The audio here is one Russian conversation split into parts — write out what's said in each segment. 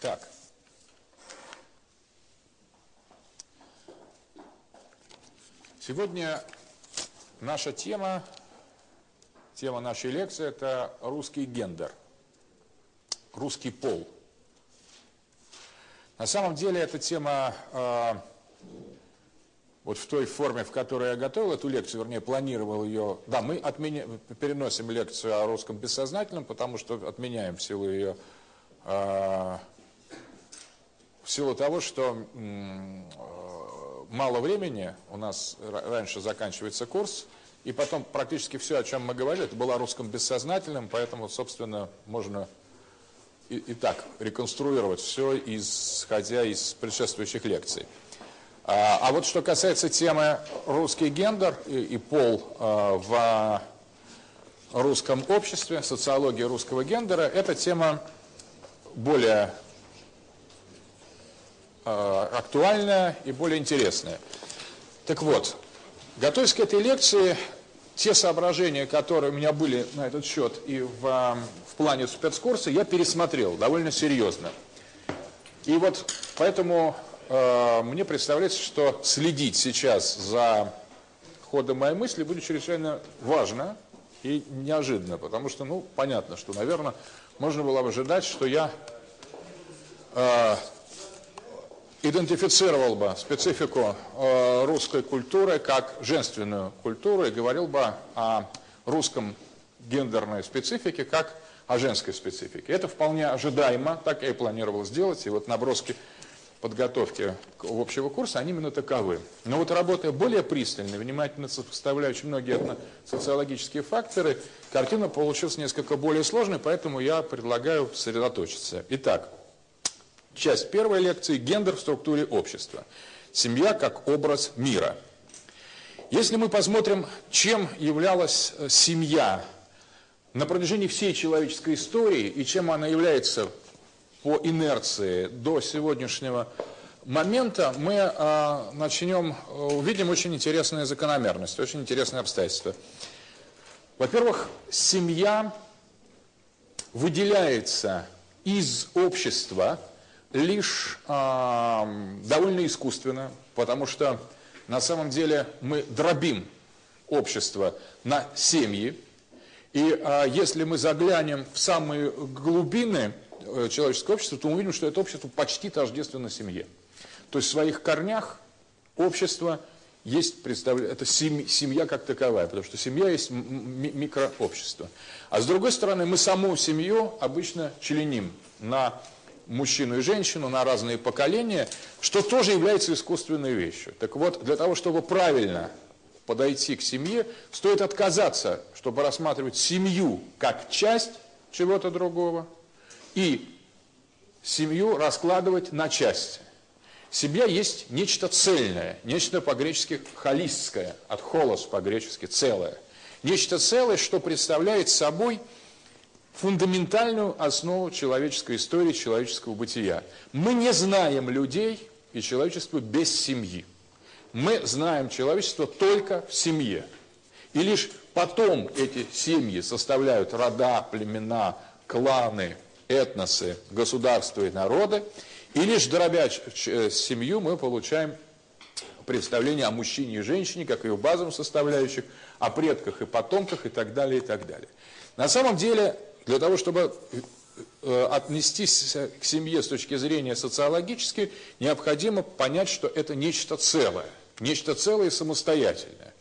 Так. Сегодня наша тема, тема нашей лекции – это русский гендер, русский пол. На самом деле эта тема э, вот в той форме, в которой я готовил эту лекцию, вернее, планировал ее. Да, мы отменя... переносим лекцию о русском бессознательном, потому что отменяем в силу ее э, в силу того, что э, мало времени, у нас раньше заканчивается курс, и потом практически все, о чем мы говорили, это было о русском бессознательном, поэтому, собственно, можно и, и так реконструировать все, исходя из предшествующих лекций. А, а вот что касается темы русский гендер и, и пол а, в русском обществе, социология русского гендера, эта тема более Э, актуальная и более интересная. Так вот, готовясь к этой лекции, те соображения, которые у меня были на этот счет и в, в плане спецкурса, я пересмотрел довольно серьезно. И вот поэтому э, мне представляется, что следить сейчас за ходом моей мысли будет чрезвычайно важно и неожиданно, потому что, ну, понятно, что, наверное, можно было бы ожидать, что я э, идентифицировал бы специфику э, русской культуры как женственную культуру и говорил бы о русском гендерной специфике как о женской специфике. Это вполне ожидаемо, так я и планировал сделать, и вот наброски подготовки общего курса, они именно таковы. Но вот работая более пристально, внимательно сопоставляя очень многие социологические факторы, картина получилась несколько более сложной, поэтому я предлагаю сосредоточиться. Итак, Часть первой лекции – гендер в структуре общества. Семья как образ мира. Если мы посмотрим, чем являлась э, семья на протяжении всей человеческой истории и чем она является по инерции до сегодняшнего момента, мы э, начнем, э, увидим очень интересные закономерности, очень интересные обстоятельства. Во-первых, семья выделяется из общества – лишь э, довольно искусственно, потому что на самом деле мы дробим общество на семьи. И э, если мы заглянем в самые глубины э, человеческого общества, то увидим, что это общество почти тождественно семье. То есть в своих корнях общество есть представление, это семья как таковая, потому что семья есть микрообщество. А с другой стороны, мы саму семью обычно членим на мужчину и женщину на разные поколения, что тоже является искусственной вещью. Так вот, для того, чтобы правильно подойти к семье, стоит отказаться, чтобы рассматривать семью как часть чего-то другого, и семью раскладывать на части. Семья есть нечто цельное, нечто по-гречески холистское, от холос по-гречески целое. Нечто целое, что представляет собой – фундаментальную основу человеческой истории, человеческого бытия. Мы не знаем людей и человечество без семьи. Мы знаем человечество только в семье. И лишь потом эти семьи составляют рода, племена, кланы, этносы, государства и народы. И лишь дробя семью мы получаем представление о мужчине и женщине, как ее базовых составляющих, о предках и потомках и так далее, и так далее. На самом деле для того, чтобы э, отнестись к семье с точки зрения социологической, необходимо понять, что это нечто целое, нечто целое и самостоятельное.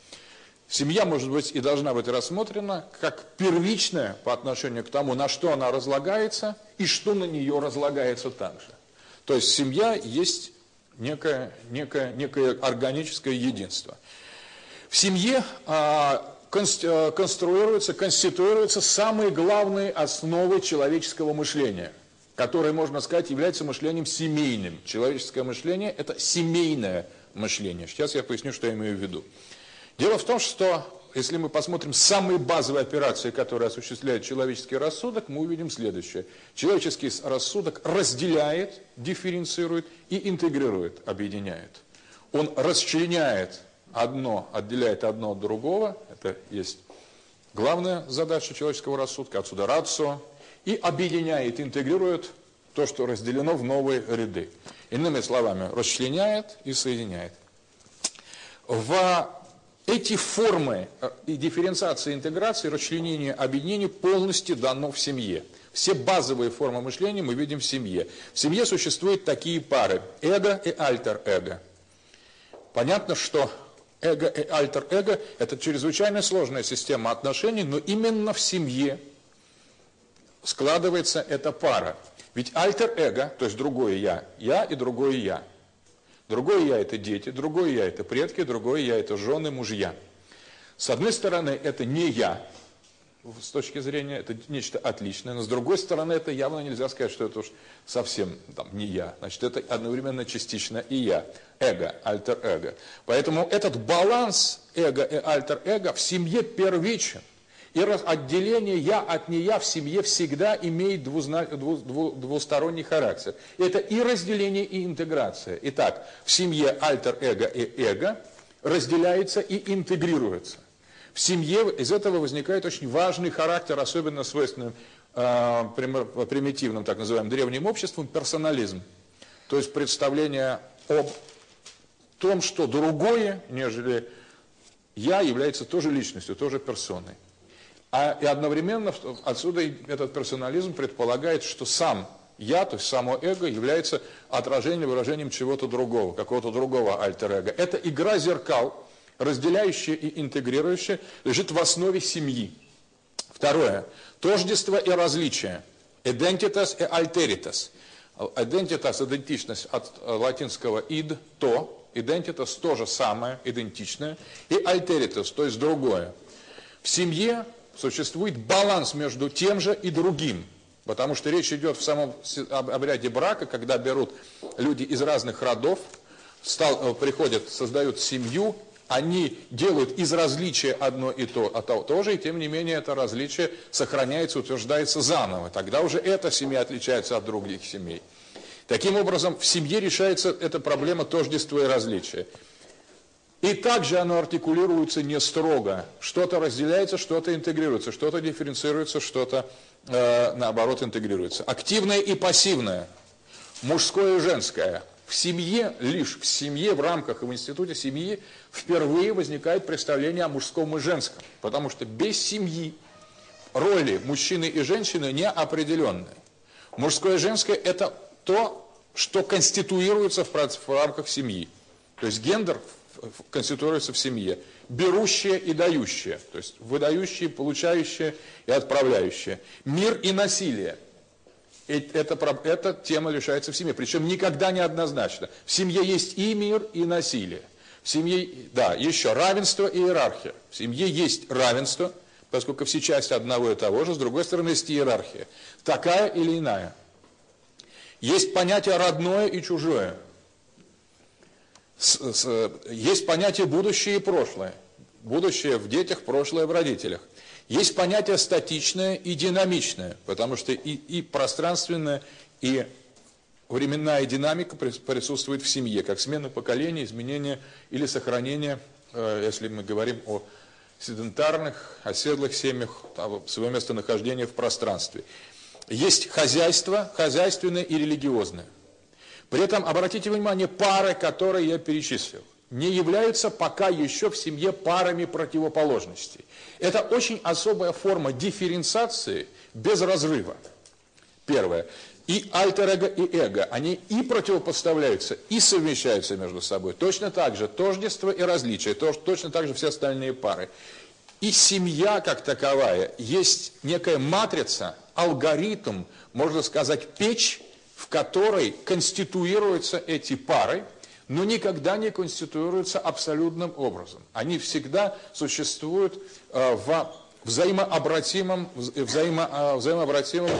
Семья может быть и должна быть рассмотрена как первичная по отношению к тому, на что она разлагается и что на нее разлагается также. То есть семья есть некое, некое, некое органическое единство. В семье а, Э, конструируются, конституируются самые главные основы человеческого мышления, которые, можно сказать, являются мышлением семейным. Человеческое мышление – это семейное мышление. Сейчас я поясню, что я имею в виду. Дело в том, что если мы посмотрим самые базовые операции, которые осуществляет человеческий рассудок, мы увидим следующее. Человеческий рассудок разделяет, дифференцирует и интегрирует, объединяет. Он расчленяет одно отделяет одно от другого, это есть главная задача человеческого рассудка, отсюда рацио, и объединяет, интегрирует то, что разделено в новые ряды. Иными словами, расчленяет и соединяет. В эти формы э, и дифференциации, интеграции, расчленения, объединения полностью дано в семье. Все базовые формы мышления мы видим в семье. В семье существуют такие пары – эго и альтер-эго. Понятно, что эго и альтер-эго – это чрезвычайно сложная система отношений, но именно в семье складывается эта пара. Ведь альтер-эго, то есть другое я, я и другое я. Другое я – это дети, другое я – это предки, другое я – это жены, мужья. С одной стороны, это не я, с точки зрения, это нечто отличное, но с другой стороны, это явно нельзя сказать, что это уж совсем там, не я. Значит, это одновременно частично и я. Эго, альтер-эго. Поэтому этот баланс эго и альтер-эго в семье первичен. И отделение «я» от «не я» в семье всегда имеет двузна... дву... Дву... двусторонний характер. Это и разделение, и интеграция. Итак, в семье альтер-эго и эго разделяется и интегрируется. В семье из этого возникает очень важный характер, особенно свойственным э, примитивным, так называемым, древним обществам, персонализм. То есть представление об том, что другое, нежели я, является тоже личностью, тоже персоной. А и одновременно отсюда этот персонализм предполагает, что сам я, то есть само эго, является отражением, выражением чего-то другого, какого-то другого альтер-эго. Это игра зеркал, разделяющее и интегрирующее, лежит в основе семьи. Второе. Тождество и различие. Identitas и alteritas. Identitas – идентичность от э, латинского id – то. Identitas – то же самое, идентичное. И alteritas, то есть другое. В семье существует баланс между тем же и другим. Потому что речь идет в самом обряде брака, когда берут люди из разных родов, стал, э, приходят, создают семью, они делают из различия одно и то, а то тоже, и тем не менее это различие сохраняется, утверждается заново. Тогда уже эта семья отличается от других семей. Таким образом, в семье решается эта проблема тождества и различия. И также оно артикулируется не строго. Что-то разделяется, что-то интегрируется, что-то дифференцируется, что-то, э, наоборот, интегрируется. Активное и пассивное, мужское и женское – в семье, лишь в семье, в рамках и в институте семьи впервые возникает представление о мужском и женском. Потому что без семьи роли мужчины и женщины не определенные. Мужское и женское – это то, что конституируется в, рамках семьи. То есть гендер конституируется в семье. Берущее и дающее, то есть выдающее, получающее и отправляющее. Мир и насилие – эта, эта тема решается в семье. Причем никогда не однозначно. В семье есть и мир, и насилие. В семье, да, еще равенство и иерархия. В семье есть равенство, поскольку все части одного и того же, с другой стороны есть иерархия. Такая или иная. Есть понятие родное и чужое. С, с, есть понятие будущее и прошлое. Будущее в детях, прошлое в родителях. Есть понятие статичное и динамичное, потому что и, и пространственная, и временная динамика присутствует в семье, как смена поколения, изменение или сохранение, э, если мы говорим о седентарных, оседлых семьях, свое местонахождение в пространстве. Есть хозяйство, хозяйственное и религиозное. При этом, обратите внимание, пары, которые я перечислил – не являются пока еще в семье парами противоположностей. Это очень особая форма дифференциации без разрыва. Первое. И альтер-эго, и эго, они и противопоставляются, и совмещаются между собой. Точно так же тождество и различие, точно так же все остальные пары. И семья как таковая есть некая матрица, алгоритм, можно сказать, печь, в которой конституируются эти пары – но никогда не конституируются абсолютным образом. Они всегда существуют э, в взаимообратимом, взаимо, э, взаимообратимом,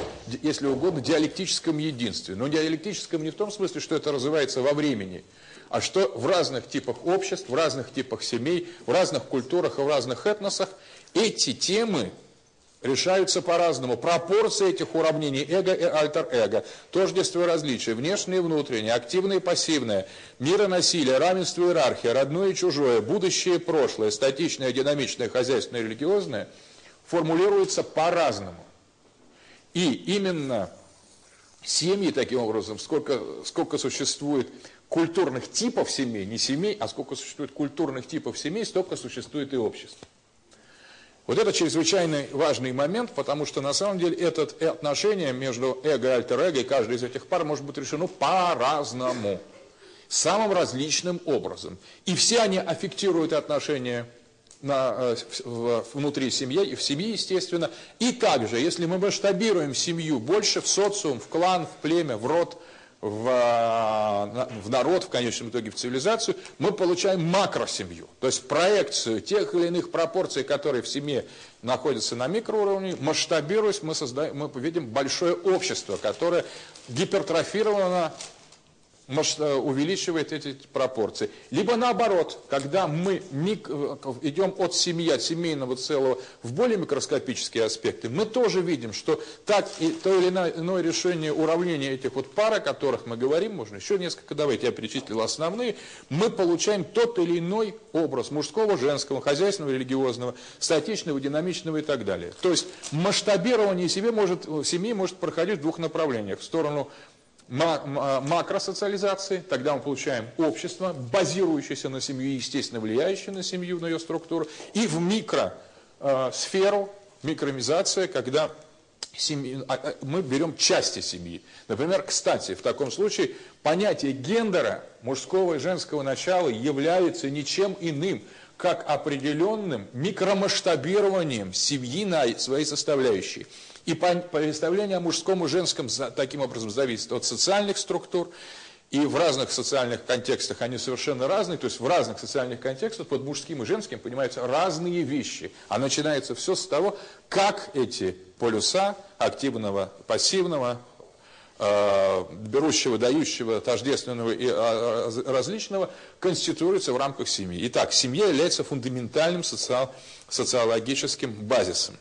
если угодно, диалектическом единстве. Но диалектическом не в том смысле, что это развивается во времени, а что в разных типах обществ, в разных типах семей, в разных культурах и в разных этносах эти темы решаются по-разному. Пропорции этих уравнений эго и альтер-эго, тождество и различие, внешнее и внутреннее, активное и пассивное, мир и насилие, равенство и иерархия, родное и чужое, будущее и прошлое, статичное, динамичное, хозяйственное и религиозное формулируются по-разному. И именно семьи таким образом, сколько, сколько существует культурных типов семей, не семей, а сколько существует культурных типов семей, столько существует и общество. Вот это чрезвычайно важный момент, потому что на самом деле это отношение между эго и альтер-эго, и каждой из этих пар может быть решено по-разному, самым различным образом. И все они аффектируют отношения на, э, внутри семьи, и в семье, естественно. И также, если мы масштабируем семью больше в социум, в клан, в племя, в род, в, э, в народ, в конечном итоге в цивилизацию, мы получаем макросемью. То есть проекцию тех или иных пропорций, которые в семье находятся на микроуровне, масштабируясь, мы, создаем, мы видим большое общество, которое гипертрофировано увеличивает эти пропорции. Либо наоборот, когда мы э, идем от семьи, от семейного целого в более микроскопические аспекты, мы тоже видим, что так и то или иное решение уравнения этих вот пар, о которых мы говорим, можно еще несколько, давайте я перечислил основные, мы получаем тот или иной образ мужского, женского, хозяйственного, религиозного, статичного, динамичного и так далее. То есть масштабирование себе может, семьи может проходить в двух направлениях. В сторону макросоциализации, тогда мы получаем общество, базирующееся на семью, естественно, влияющее на семью, на ее структуру, и в микросферу, микромизация, когда семьи, а, а, мы берем части семьи. Например, кстати, в таком случае понятие гендера, мужского и женского начала, является ничем иным, как определенным микромасштабированием семьи на свои составляющие. И представление о мужском и женском таким образом зависит от социальных структур, и в разных социальных контекстах они совершенно разные, то есть в разных социальных контекстах под мужским и женским понимаются разные вещи. А начинается все с того, как эти полюса активного, пассивного, э, берущего, дающего, тождественного и э, различного конституируются в рамках семьи. Итак, семья является фундаментальным социал, социологическим базисом.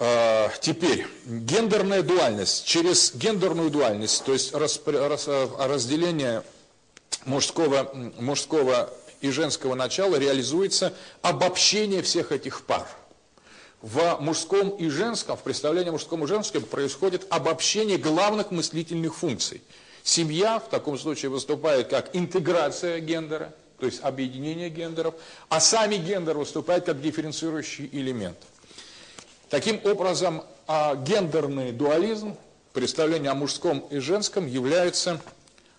А, теперь, гендерная дуальность. Через гендерную дуальность, то есть разделение мужского, мужского и женского начала реализуется обобщение всех этих пар. В мужском и женском, в представлении мужском и женском происходит обобщение главных мыслительных функций. Семья в таком случае выступает как интеграция гендера, то есть объединение гендеров, а сами гендер выступает как дифференцирующий элемент. Таким образом, а, гендерный дуализм, представление о мужском и женском, является,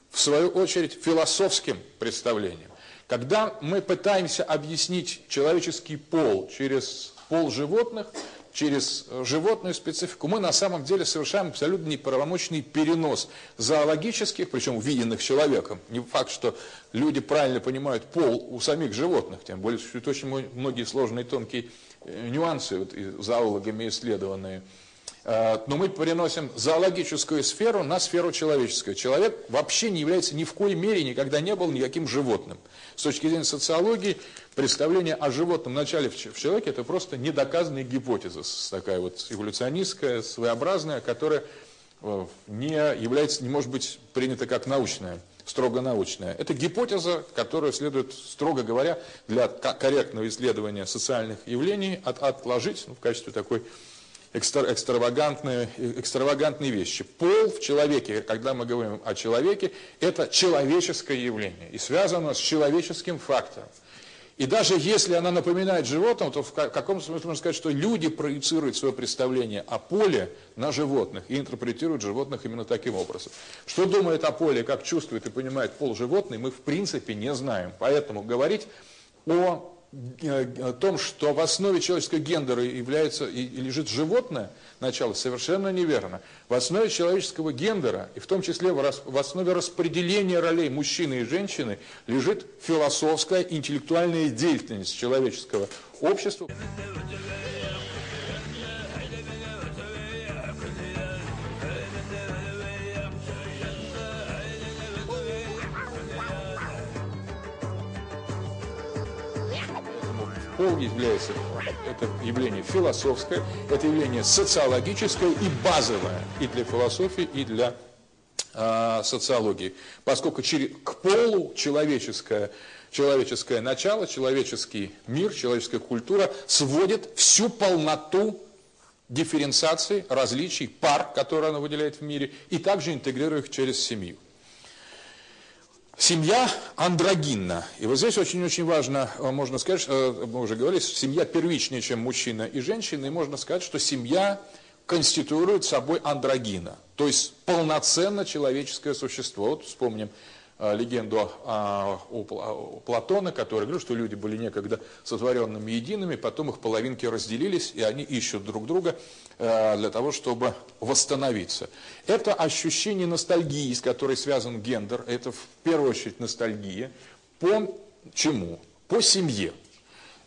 в свою очередь, философским представлением. Когда мы пытаемся объяснить человеческий пол через пол животных, через животную специфику, мы на самом деле совершаем абсолютно неправомочный перенос зоологических, причем увиденных человеком. Не факт, что люди правильно понимают пол у самих животных, тем более существуют очень многие сложные тонкие Э, нюансы вот, зоологами исследованные. А, но мы переносим зоологическую сферу на сферу человеческую. Человек вообще не является ни в коей мере, никогда не был никаким животным. С точки зрения социологии, представление о животном начале в человеке – это просто недоказанная гипотеза, такая вот эволюционистская, своеобразная, которая э, не является, не может быть принята как научная строго научная. Это гипотеза, которую следует, строго говоря, для корректного исследования социальных явлений от, отложить ну, в качестве такой экстра, экстравагантной, экстравагантной вещи. Пол в человеке, когда мы говорим о человеке, это человеческое явление и связано с человеческим фактором. И даже если она напоминает животным, то в каком смысле можно сказать, что люди проецируют свое представление о поле на животных и интерпретируют животных именно таким образом. Что думает о поле, как чувствует и понимает пол животный, мы в принципе не знаем. Поэтому говорить о о том, что в основе человеческого гендера является и лежит животное начало, совершенно неверно. В основе человеческого гендера, и в том числе в основе распределения ролей мужчины и женщины, лежит философская, интеллектуальная деятельность человеческого общества. Является, это явление философское, это явление социологическое и базовое и для философии, и для э, социологии. Поскольку через, к полу человеческое, человеческое начало, человеческий мир, человеческая культура сводит всю полноту дифференциации, различий, пар, которые она выделяет в мире, и также интегрируя их через семью. Семья андрогинна. И вот здесь очень-очень важно, э, можно сказать, э, мы уже говорили, семья первичнее, чем мужчина и женщина, и можно сказать, что семья конституирует собой андрогина, то есть полноценно человеческое существо. Вот вспомним легенду у Платона, который говорил, что люди были некогда сотворенными едиными, потом их половинки разделились, и они ищут друг друга э, для того, чтобы восстановиться. Это ощущение ностальгии, с которой связан гендер, это в первую очередь ностальгия. По чему? По семье.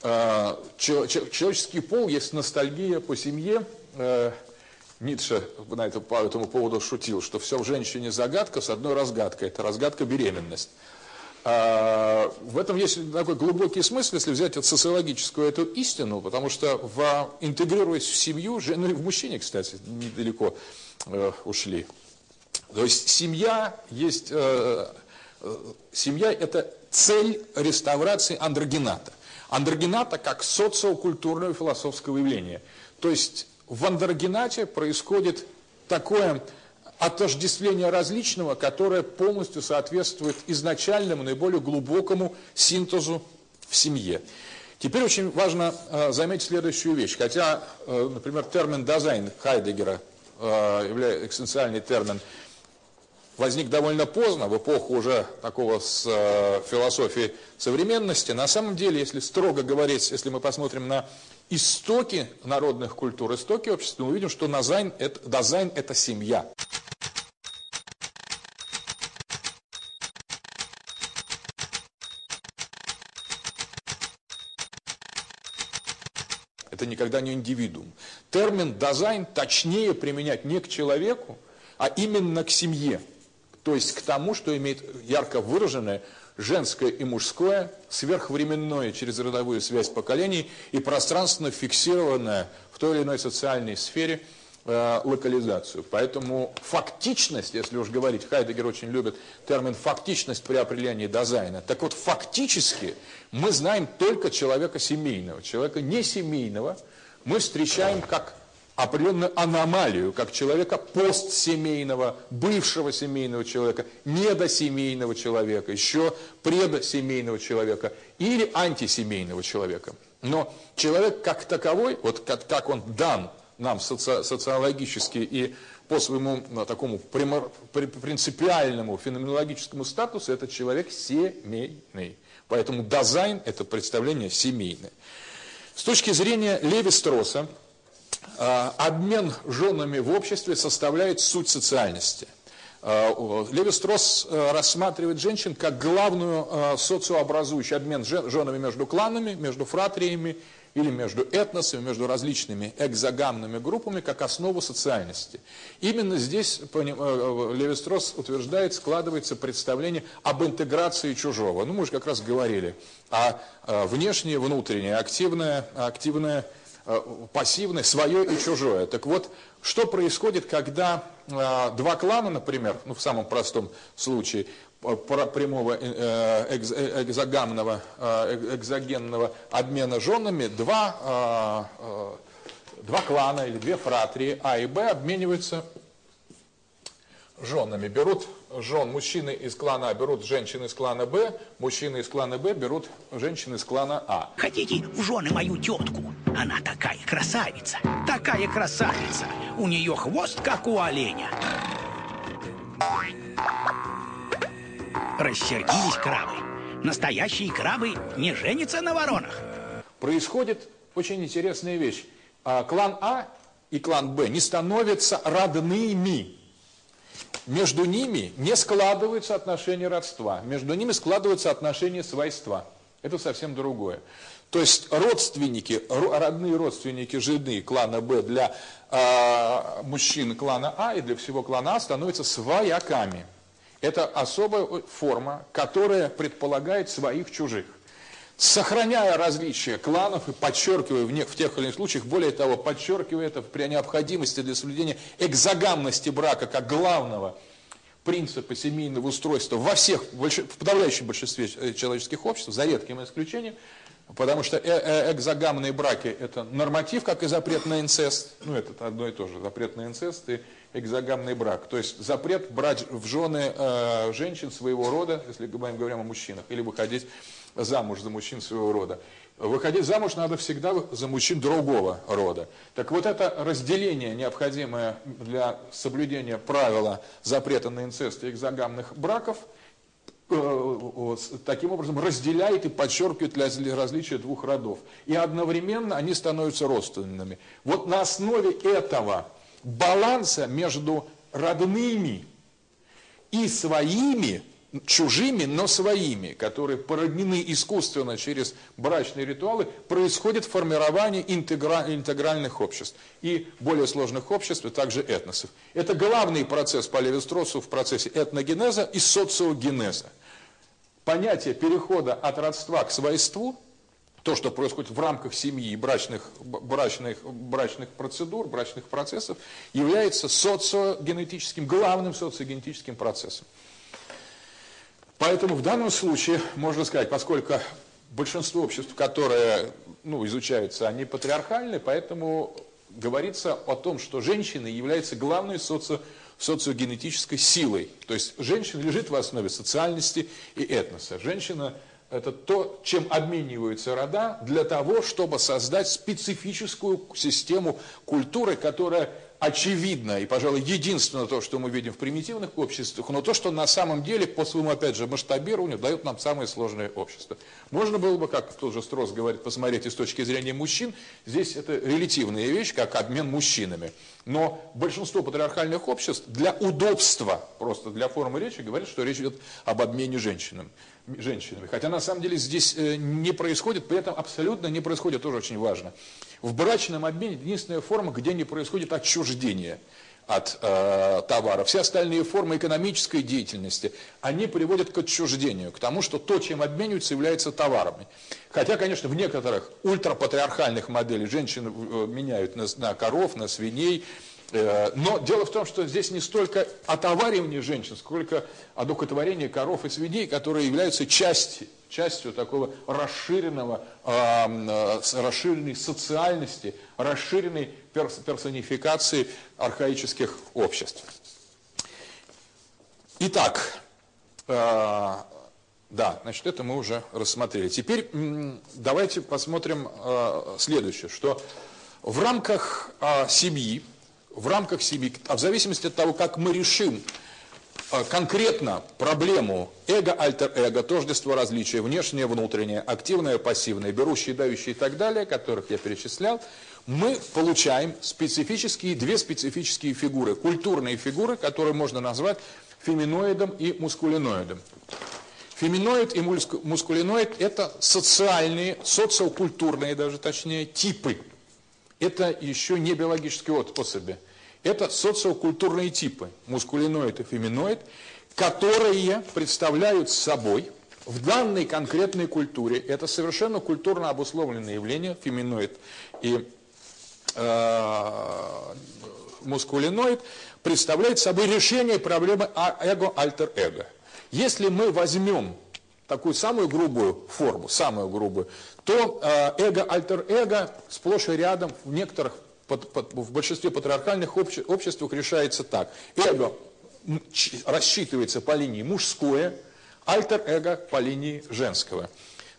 Э, человеческий пол есть ностальгия по семье, Ницше на это, по этому поводу шутил, что все в женщине загадка с одной разгадкой. Это разгадка беременность. А, в этом есть такой глубокий смысл, если взять от социологическую эту истину, потому что в, интегрируясь в семью, ну и в мужчине, кстати, недалеко э, ушли. То есть семья есть, э, э, семья это цель реставрации андрогената. Андрогената как социокультурного философского явления. То есть в андрогенате происходит такое отождествление различного, которое полностью соответствует изначальному, наиболее глубокому синтезу в семье. Теперь очень важно э, заметить следующую вещь. Хотя, э, например, термин «дизайн» Хайдегера, э, является экстенциальный термин, возник довольно поздно, в эпоху уже такого с философии современности. На самом деле, если строго говорить, если мы посмотрим на истоки народных культур, истоки общества, мы увидим, что дизайн это, дизайн – это семья. Это никогда не индивидуум. Термин «дизайн» точнее применять не к человеку, а именно к семье. То есть к тому, что имеет ярко выраженное женское и мужское, сверхвременное через родовую связь поколений и пространственно фиксированное в той или иной социальной сфере э, локализацию. Поэтому фактичность, если уж говорить, Хайдегер очень любит термин фактичность при определении дизайна. Так вот, фактически мы знаем только человека семейного. Человека несемейного мы встречаем как определенную аномалию, как человека постсемейного, бывшего семейного человека, недосемейного человека, еще предсемейного человека или антисемейного человека. Но человек как таковой, вот как, как он дан нам соци, социологически и по своему ну, такому принципиальному феноменологическому статусу, это человек семейный. Поэтому дизайн – это представление семейное. С точки зрения Леви Строса, обмен женами в обществе составляет суть социальности. А, Леви Стросс э, рассматривает женщин как главную э, социообразующую обмен женами между кланами, между фратриями или между этносами, между различными экзогамными группами, как основу социальности. Именно здесь э, Леви Стросс утверждает, складывается представление об интеграции чужого. Ну, мы же как раз говорили о внешнее, внутреннее, активное, активное пассивное, свое и чужое. Так вот, что происходит, когда э, два клана, например, ну в самом простом случае, прямого э, экзогамного, экзогенного обмена женами, два, два клана или две фратрии А и Б обмениваются женами. Берут жен мужчины из клана А, берут женщины из клана Б, мужчины из клана Б берут женщины из клана А. Хотите в жены мою тетку? Она такая красавица, такая красавица. У нее хвост, как у оленя. Рассердились крабы. Настоящие крабы не женятся на воронах. Происходит очень интересная вещь. А, клан А и клан Б не становятся родными между ними не складываются отношения родства, между ними складываются отношения свойства. Это совсем другое. То есть родственники, родные родственники жены клана Б для э, мужчин клана А и для всего клана А становятся свояками. Это особая форма, которая предполагает своих чужих сохраняя различия кланов и подчеркивая в, не, в тех или иных случаях, более того, подчеркивая это при необходимости для соблюдения экзогамности брака как главного принципа семейного устройства во всех, в подавляющем большинстве э, человеческих обществ, за редким исключением, Потому что э, э, экзогамные браки – это норматив, как и запрет на инцест. Ну, это одно и то же. Запрет на инцест и экзогамный брак. То есть запрет брать в жены э, женщин своего рода, если мы говорим о мужчинах, или выходить замуж за мужчин своего рода. Выходить замуж надо всегда за мужчин другого рода. Так вот это разделение, необходимое для соблюдения правила запрета на инцест и экзогамных браков – Э, таким образом разделяет и подчеркивает различия двух родов. И одновременно они становятся родственными. Вот на основе этого баланса между родными и своими, чужими, но своими, которые породнены искусственно через брачные ритуалы, происходит формирование интегра... интегральных обществ и более сложных обществ, и также этносов. Это главный процесс по леви в процессе этногенеза и социогенеза понятие перехода от родства к свойству, то, что происходит в рамках семьи, брачных, брачных, брачных процедур, брачных процессов, является социогенетическим, главным социогенетическим процессом. Поэтому в данном случае можно сказать, поскольку большинство обществ, которые ну, изучаются, они патриархальны, поэтому говорится о том, что женщина является главной социогенетической социогенетической силой. То есть женщина лежит в основе социальности и этноса. Женщина – это то, чем обмениваются рода для того, чтобы создать специфическую систему культуры, которая очевидно и, пожалуй, единственное то, что мы видим в примитивных обществах, но то, что на самом деле по своему, опять же, масштабированию дает нам самое сложное общество. Можно было бы, как тот же Строс говорит, посмотреть и с точки зрения мужчин, здесь это релятивная вещь, как обмен мужчинами. Но большинство патриархальных обществ для удобства, просто для формы речи, говорят, что речь идет об обмене женщинами женщинами. Хотя на самом деле здесь э, не происходит, при этом абсолютно не происходит, тоже очень важно. В брачном обмене единственная форма, где не происходит отчуждение от э, товара. Все остальные формы экономической деятельности, они приводят к отчуждению, к тому, что то, чем обмениваются, является товарами. Хотя, конечно, в некоторых ультрапатриархальных моделях женщины э, меняют на, на коров, на свиней, но дело в том, что здесь не столько отоваривание женщин, сколько одухотворение коров и свиней, которые являются частью, частью такого расширенного, э, расширенной социальности, расширенной персонификации архаических обществ. Итак, э, да, значит, это мы уже рассмотрели. Теперь давайте посмотрим следующее, что в рамках семьи, в рамках семьи, а в зависимости от того, как мы решим а, конкретно проблему эго-альтер-эго, тождество различия, внешнее, внутреннее, активное, пассивное, берущее, дающее и так далее, которых я перечислял, мы получаем специфические, две специфические фигуры, культурные фигуры, которые можно назвать феминоидом и мускулиноидом. Феминоид и мускулиноид – это социальные, социокультурные даже точнее, типы это еще не биологические особи. Это социокультурные типы, мускулиноид и феминоид, которые представляют собой в данной конкретной культуре, это совершенно культурно обусловленное явление, феминоид и э, мускулиноид, представляет собой решение проблемы а, эго-альтер-эго. Если мы возьмем такую самую грубую форму, самую грубую, то э, эго-альтер-эго сплошь и рядом в некоторых, в большинстве патриархальных обще, обществах решается так. Эго рассчитывается по линии мужское, альтер-эго по линии женского.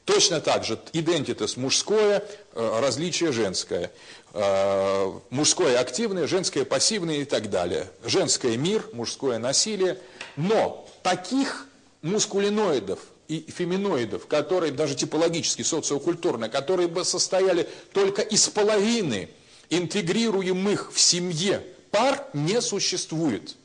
Точно так же идентитас мужское, э, различие женское. Э, мужское активное, женское пассивное и так далее. Женское мир, мужское насилие. Но таких мускулиноидов, и феминоидов, которые даже типологически, социокультурно, которые бы состояли только из половины интегрируемых в семье пар, не существует.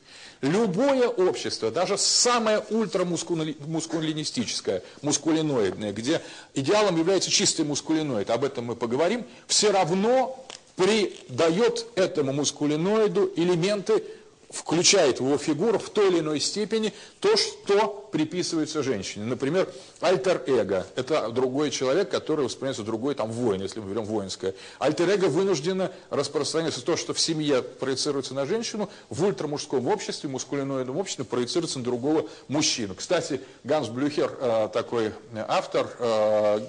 Любое общество, даже самое ультрамускулинистическое, мускулиноидное, где идеалом является чистый мускулиноид, об этом мы поговорим, все равно придает этому мускулиноиду элементы включает в его фигуру в той или иной степени то, что приписывается женщине. Например, альтер-эго – это другой человек, который воспринимается другой, там, воин, если мы берем воинское. Альтер-эго вынуждено распространяться то, что в семье проецируется на женщину, в ультрамужском обществе, мускулиноидном обществе проецируется на другого мужчину. Кстати, Ганс Блюхер, э, такой автор э,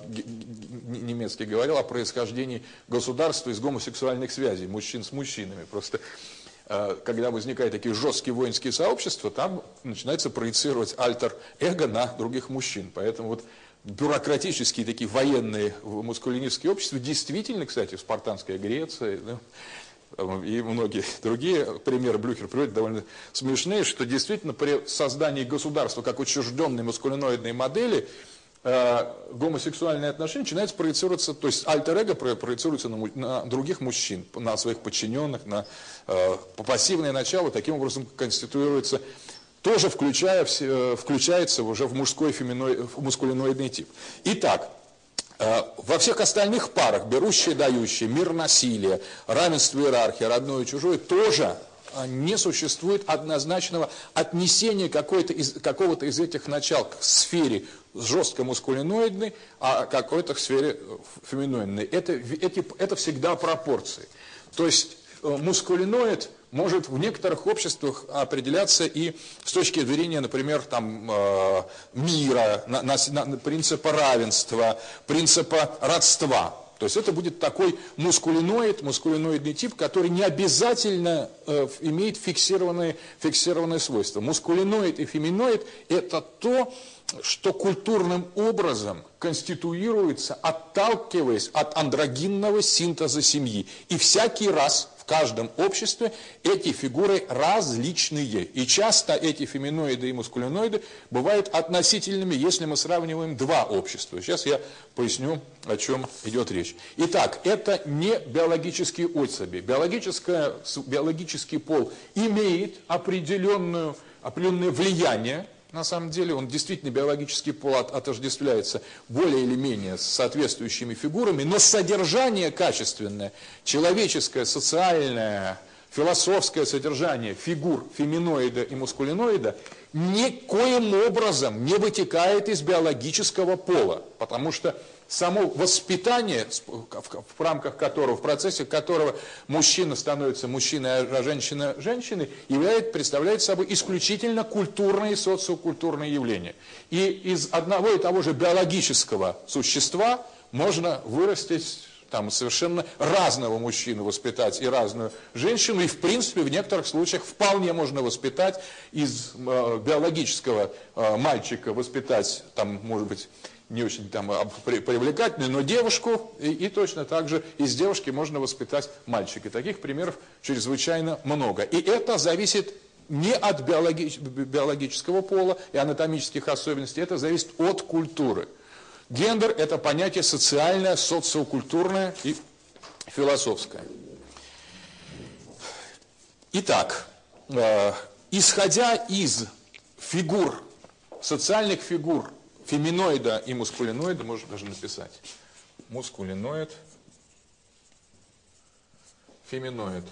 немецкий, говорил о происхождении государства из гомосексуальных связей, мужчин с мужчинами. Просто когда возникают такие жесткие воинские сообщества, там начинается проецировать альтер-эго на других мужчин. Поэтому вот бюрократические такие военные мускулинистские общества действительно, кстати, в спартанской Греции, да, и многие другие примеры Блюхер приводит довольно смешные, что действительно при создании государства как учрежденной маскулиноидной модели – гомосексуальные отношения начинают проецироваться, то есть альтер-эго проецируется на, на других мужчин, на своих подчиненных, на э, пассивное начало, таким образом конституируется, тоже включая, э, включается уже в мужской феминой, в мускулиноидный тип. Итак, э, во всех остальных парах, берущие, дающие, мир насилия, равенство иерархии, родное и чужое, тоже не существует однозначного отнесения какого-то из, какого из этих начал к сфере жестко мускулиноидной, а какой-то к сфере э, феминоидной. Это, эти, это всегда пропорции. То есть э, мускулиноид может в некоторых обществах определяться и с точки зрения, например, там, э, мира, на, на, на принципа равенства, принципа родства. То есть это будет такой мускулиноид, мускулиноидный тип, который не обязательно э, имеет фиксированные, фиксированные свойства. Мускулиноид и феминоид – это то, что культурным образом конституируется, отталкиваясь от андрогинного синтеза семьи. И всякий раз каждом обществе эти фигуры различные. И часто эти феминоиды и мускулиноиды бывают относительными, если мы сравниваем два общества. Сейчас я поясню, о чем идет речь. Итак, это не биологические особи. Биологическое, биологический пол имеет определенную, определенное влияние на самом деле он действительно биологический пол отождествляется более или менее с соответствующими фигурами, но содержание качественное, человеческое, социальное, философское содержание фигур феминоида и мускулиноида никоим образом не вытекает из биологического пола, потому что само воспитание, в рамках которого, в процессе которого мужчина становится мужчиной, а женщина женщиной, является, представляет собой исключительно культурные и социокультурные явления. И из одного и того же биологического существа можно вырастить там совершенно разного мужчину воспитать и разную женщину, и в принципе в некоторых случаях вполне можно воспитать из э, биологического э, мальчика воспитать, там, может быть, не очень там а, привлекательную, но девушку, и, и точно так же из девушки можно воспитать мальчика. Таких примеров чрезвычайно много. И это зависит не от биологи биологического пола и анатомических особенностей, это зависит от культуры. Гендер – это понятие социальное, социокультурное и философское. Итак, э, исходя из фигур, социальных фигур феминоида и мускулиноида, можно даже написать. Мускулиноид, феминоид.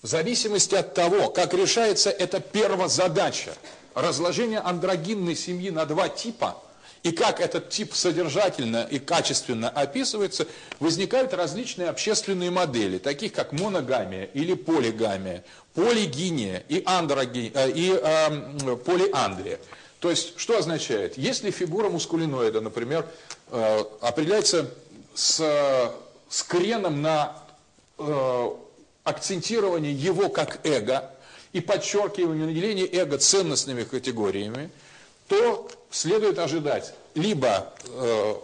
В зависимости от того, как решается эта первозадача, разложение андрогинной семьи на два типа, и как этот тип содержательно и качественно описывается, возникают различные общественные модели, таких как моногамия или полигамия, полигиния и, андроги, э, и э, полиандрия. То есть, что означает? Если фигура мускулиноида, например, э, определяется с, с креном на э, акцентирование его как эго и подчеркивание наделения эго ценностными категориями, то следует ожидать либо э,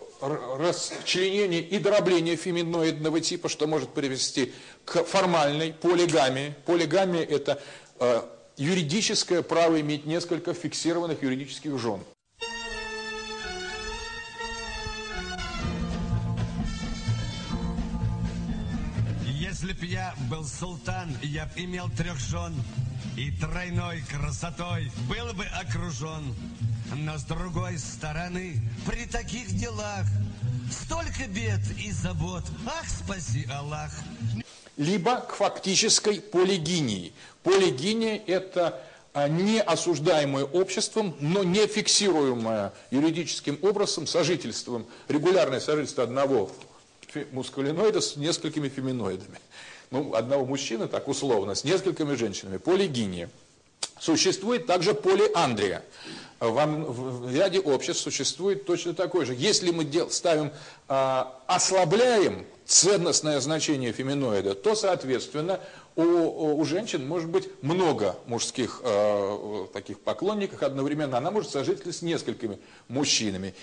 расчленение и дробление феминоидного типа, что может привести к формальной полигамии. Полигамия – это э, юридическое право иметь несколько фиксированных юридических жен. Если б я был султан, я б имел трех жен, и тройной красотой был бы окружен. Но с другой стороны, при таких делах столько бед и забот. Ах, спаси Аллах! либо к фактической полигинии. Полигиния – это а, не осуждаемое обществом, но не фиксируемое юридическим образом сожительством, регулярное сожительство одного мускулиноида с несколькими феминоидами. Ну, одного мужчины, так условно, с несколькими женщинами. Полигиния. Существует также полиандрия. В, в ряде обществ существует точно такой же. Если мы дел, ставим, э, ослабляем ценностное значение феминоида, то, соответственно, у, у женщин может быть много мужских э, таких поклонников одновременно. Она может сожить с несколькими мужчинами.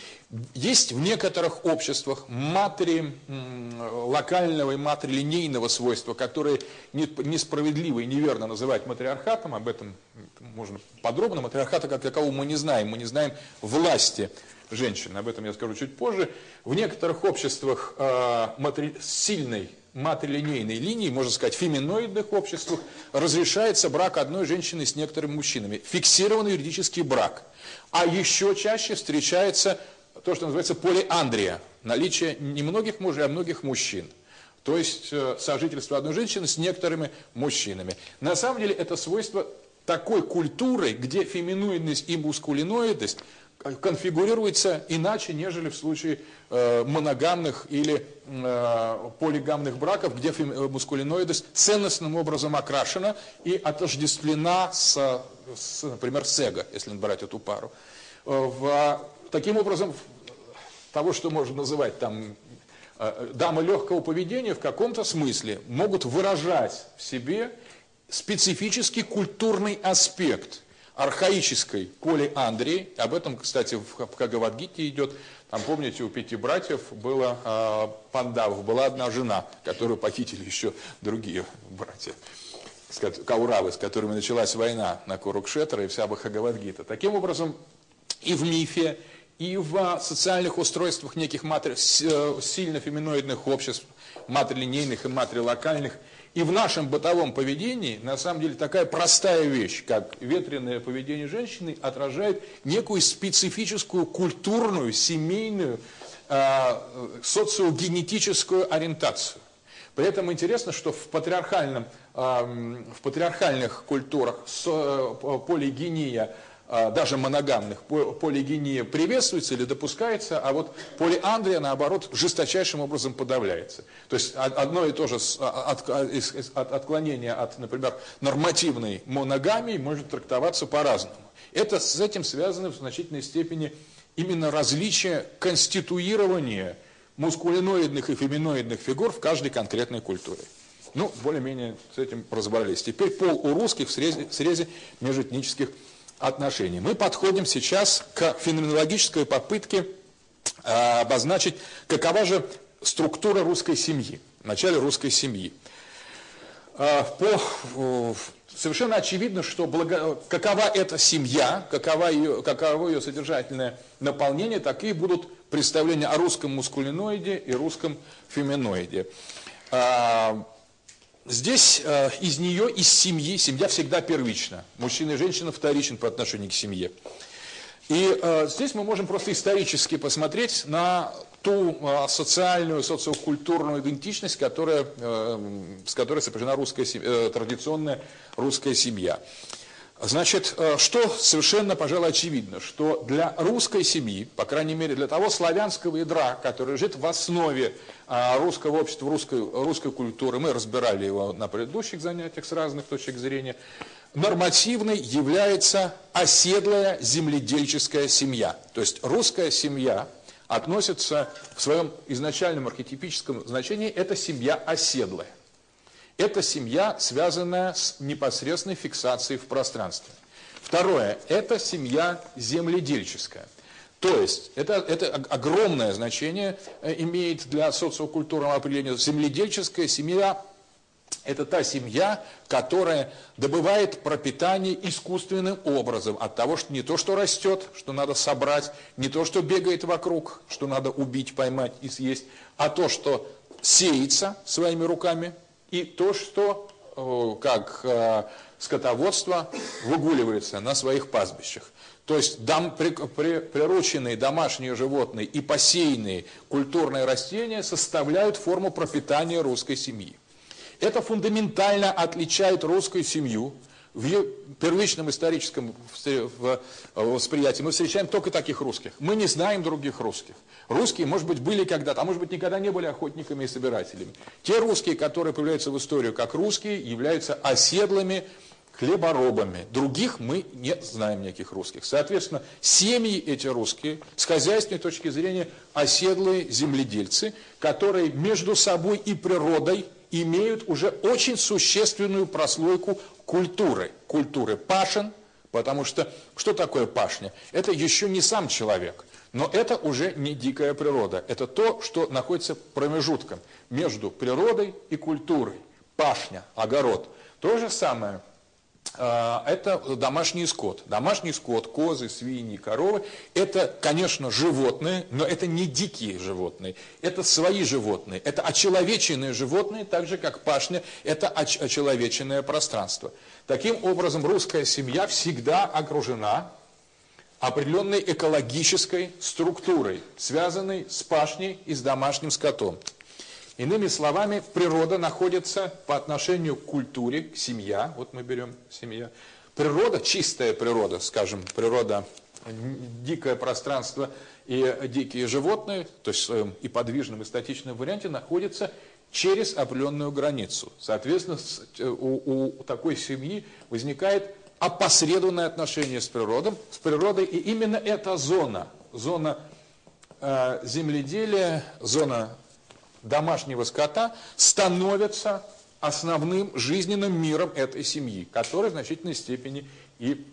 Есть в некоторых обществах матери локального и матрилинейного свойства, которые несправедливо и неверно называть матриархатом. Об этом можно подробно. Матриархата как такового мы не знаем. Мы не знаем власти женщин. Об этом я скажу чуть позже. В некоторых обществах э, матри... сильной матрилинейной линии, можно сказать, феминоидных обществах, разрешается брак одной женщины с некоторыми мужчинами. Фиксированный юридический брак. А еще чаще встречается то, что называется полиандрия. Наличие не многих мужей, а многих мужчин. То есть э, сожительство одной женщины с некоторыми мужчинами. На самом деле это свойство такой культуры, где феминоидность и мускулиноидность конфигурируется иначе, нежели в случае э, моногамных или э, полигамных браков, где э, мускулиноидность ценностным образом окрашена и отождествлена с, с например, с эго, если брать эту пару. В, таким образом, того, что можно называть там дамы легкого поведения в каком-то смысле могут выражать в себе специфический культурный аспект – архаической полиандрии, об этом, кстати, в Кагавадгите идет, там, помните, у пяти братьев было э, пандавов, была одна жена, которую похитили еще другие братья, Кауравы, с которыми началась война на Курукшетра и вся Бхагавадгита. Таким образом, и в мифе, и в социальных устройствах неких матри... Э, сильно феминоидных обществ, матрилинейных и матрилокальных – и в нашем бытовом поведении, на самом деле, такая простая вещь, как ветреное поведение женщины, отражает некую специфическую культурную, семейную, э, социогенетическую ориентацию. При этом интересно, что в, патриархальном, э, в патриархальных культурах со, э, полигения даже моногамных, полигения приветствуется или допускается, а вот полиандрия, наоборот, жесточайшим образом подавляется. То есть одно и то же а, от, отклонение от, например, нормативной моногамии может трактоваться по-разному. Это с этим связано в значительной степени именно различие конституирования мускулиноидных и феминоидных фигур в каждой конкретной культуре. Ну, более-менее с этим разобрались. Теперь пол у русских в срезе, в срезе межэтнических отношений. Мы подходим сейчас к феноменологической попытке а, обозначить, какова же структура русской семьи, начале русской семьи. А, по, совершенно очевидно, что благо, какова эта семья, какова ее, каково ее содержательное наполнение, такие будут представления о русском мускулиноиде и русском феминоиде. Здесь э, из нее, из семьи, семья всегда первична. Мужчина и женщина вторичен по отношению к семье. И э, здесь мы можем просто исторически посмотреть на ту э, социальную, социокультурную идентичность, которая, с которой сопряжена русская, традиционная русская семья. Значит, э, что совершенно, пожалуй, очевидно, что для русской семьи, по крайней мере для того славянского ядра, который лежит в основе а, русского общества, русской, русской культуры, мы разбирали его на предыдущих занятиях с разных точек зрения, нормативной является оседлая земледельческая семья. То есть русская семья относится в своем изначальном архетипическом значении, это семья оседлая. Это семья, связанная с непосредственной фиксацией в пространстве. Второе, это семья земледельческая. То есть, это, это огромное значение э, имеет для социокультурного определения. Земледельческая семья – это та семья, которая добывает пропитание искусственным образом от того, что не то, что растет, что надо собрать, не то, что бегает вокруг, что надо убить, поймать и съесть, а то, что сеется своими руками – и то, что как э, скотоводство выгуливается на своих пастбищах. То есть дом, при, при, прирученные домашние животные и посеянные культурные растения составляют форму пропитания русской семьи. Это фундаментально отличает русскую семью в первичном историческом восприятии. Мы встречаем только таких русских. Мы не знаем других русских. Русские, может быть, были когда-то, а может быть, никогда не были охотниками и собирателями. Те русские, которые появляются в историю как русские, являются оседлыми хлеборобами. Других мы не знаем никаких русских. Соответственно, семьи эти русские, с хозяйственной точки зрения, оседлые земледельцы, которые между собой и природой имеют уже очень существенную прослойку культуры. Культуры пашин, потому что что такое пашня? Это еще не сам человек, но это уже не дикая природа. Это то, что находится промежутком между природой и культурой. Пашня, огород. То же самое – это домашний скот. Домашний скот, козы, свиньи, коровы, это, конечно, животные, но это не дикие животные, это свои животные, это очеловеченные животные, так же, как пашня, это очеловеченное пространство. Таким образом, русская семья всегда окружена определенной экологической структурой, связанной с пашней и с домашним скотом. Иными словами, природа находится по отношению к культуре, к семья, вот мы берем семья. Природа, чистая природа, скажем, природа, дикое пространство и дикие животные, то есть в своем и подвижном, и статичном варианте, находится через определенную границу. Соответственно, э, у, у такой семьи возникает опосредованное отношение с природой, с природой, и именно эта зона, зона э, земледелия, зона домашнего скота становятся основным жизненным миром этой семьи, который в значительной степени и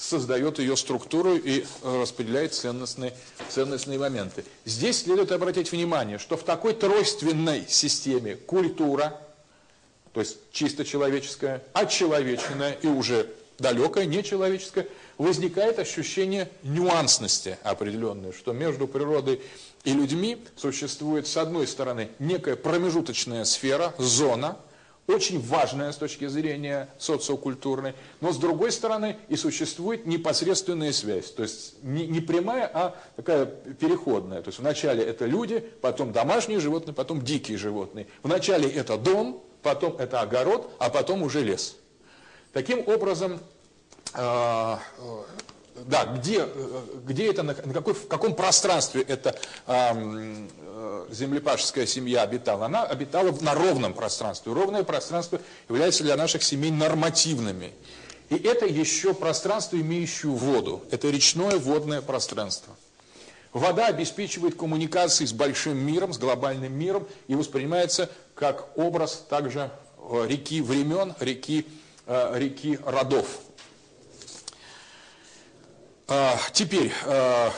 создает ее структуру и э, распределяет ценностные, ценностные моменты. Здесь следует обратить внимание, что в такой тройственной системе культура, то есть чисто человеческая, отчеловеченная и уже далекая, нечеловеческая, возникает ощущение нюансности определенной, что между природой и людьми существует, с одной стороны, некая промежуточная сфера, зона, очень важная с точки зрения социокультурной, но с другой стороны и существует непосредственная связь, то есть не, не прямая, а такая переходная. То есть вначале это люди, потом домашние животные, потом дикие животные. Вначале это дом, потом это огород, а потом уже лес. Таким образом, э, да, где, где это, на, какой, в каком пространстве эта э, землепашеская семья обитала? Она обитала на ровном пространстве. Ровное пространство является для наших семей нормативными. И это еще пространство, имеющее воду. Это речное водное пространство. Вода обеспечивает коммуникации с большим миром, с глобальным миром и воспринимается как образ также э, реки времен, реки, э, реки родов. А, теперь, а,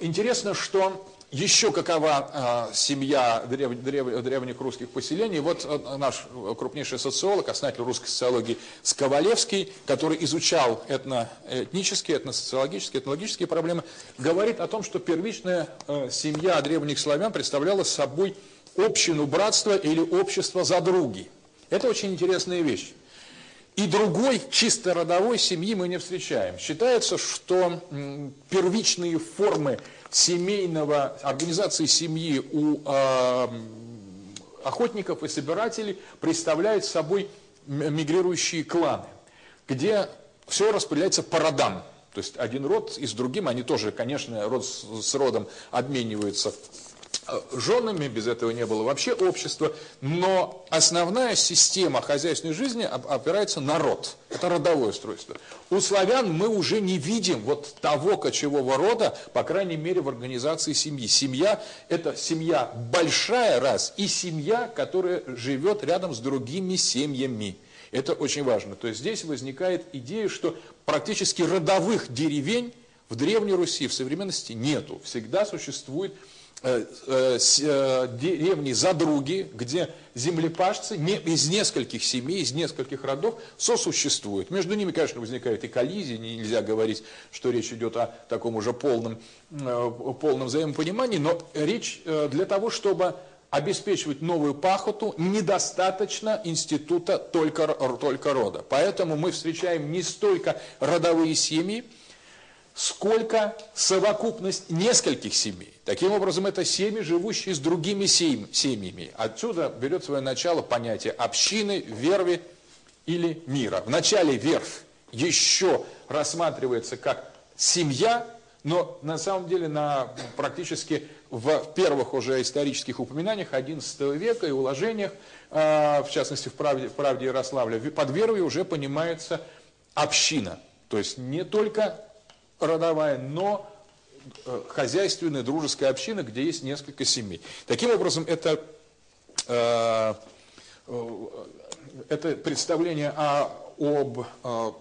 интересно, что еще какова а, семья древ, древ, древних русских поселений. Вот наш крупнейший социолог, основатель русской социологии Сковалевский, который изучал этно, этнические, этносоциологические, этнологические проблемы, говорит о том, что первичная семья древних славян представляла собой общину братства или общество задруги. Это очень интересная вещь. И другой чисто родовой семьи мы не встречаем. Считается, что первичные формы семейного, организации семьи у э, охотников и собирателей представляют собой мигрирующие кланы, где все распределяется по родам. То есть один род и с другим, они тоже, конечно, род с родом обмениваются женами, без этого не было вообще общества, но основная система хозяйственной жизни опирается на род. Это родовое устройство. У славян мы уже не видим вот того кочевого рода, по крайней мере, в организации семьи. Семья – это семья большая раз, и семья, которая живет рядом с другими семьями. Это очень важно. То есть здесь возникает идея, что практически родовых деревень в Древней Руси в современности нету. Всегда существует Э, э, э, деревни Задруги, где землепашцы не, из нескольких семей, из нескольких родов сосуществуют. Между ними, конечно, возникают и коллизии, нельзя говорить, что речь идет о таком уже полном, полном взаимопонимании, но речь для того, чтобы обеспечивать новую пахоту, недостаточно института только, только рода. Поэтому мы встречаем не столько родовые семьи, сколько совокупность нескольких семей. Таким образом, это семьи, живущие с другими семьями. Отсюда берет свое начало понятие общины, верви или мира. В начале верфь еще рассматривается как семья, но на самом деле на, практически в первых уже исторических упоминаниях XI века и уложениях, а, в частности в правде, в правде Ярославля, под верой уже понимается община. То есть не только родовая, но э, хозяйственная, дружеская община, где есть несколько семей. Таким образом, это, э, э, это представление о, об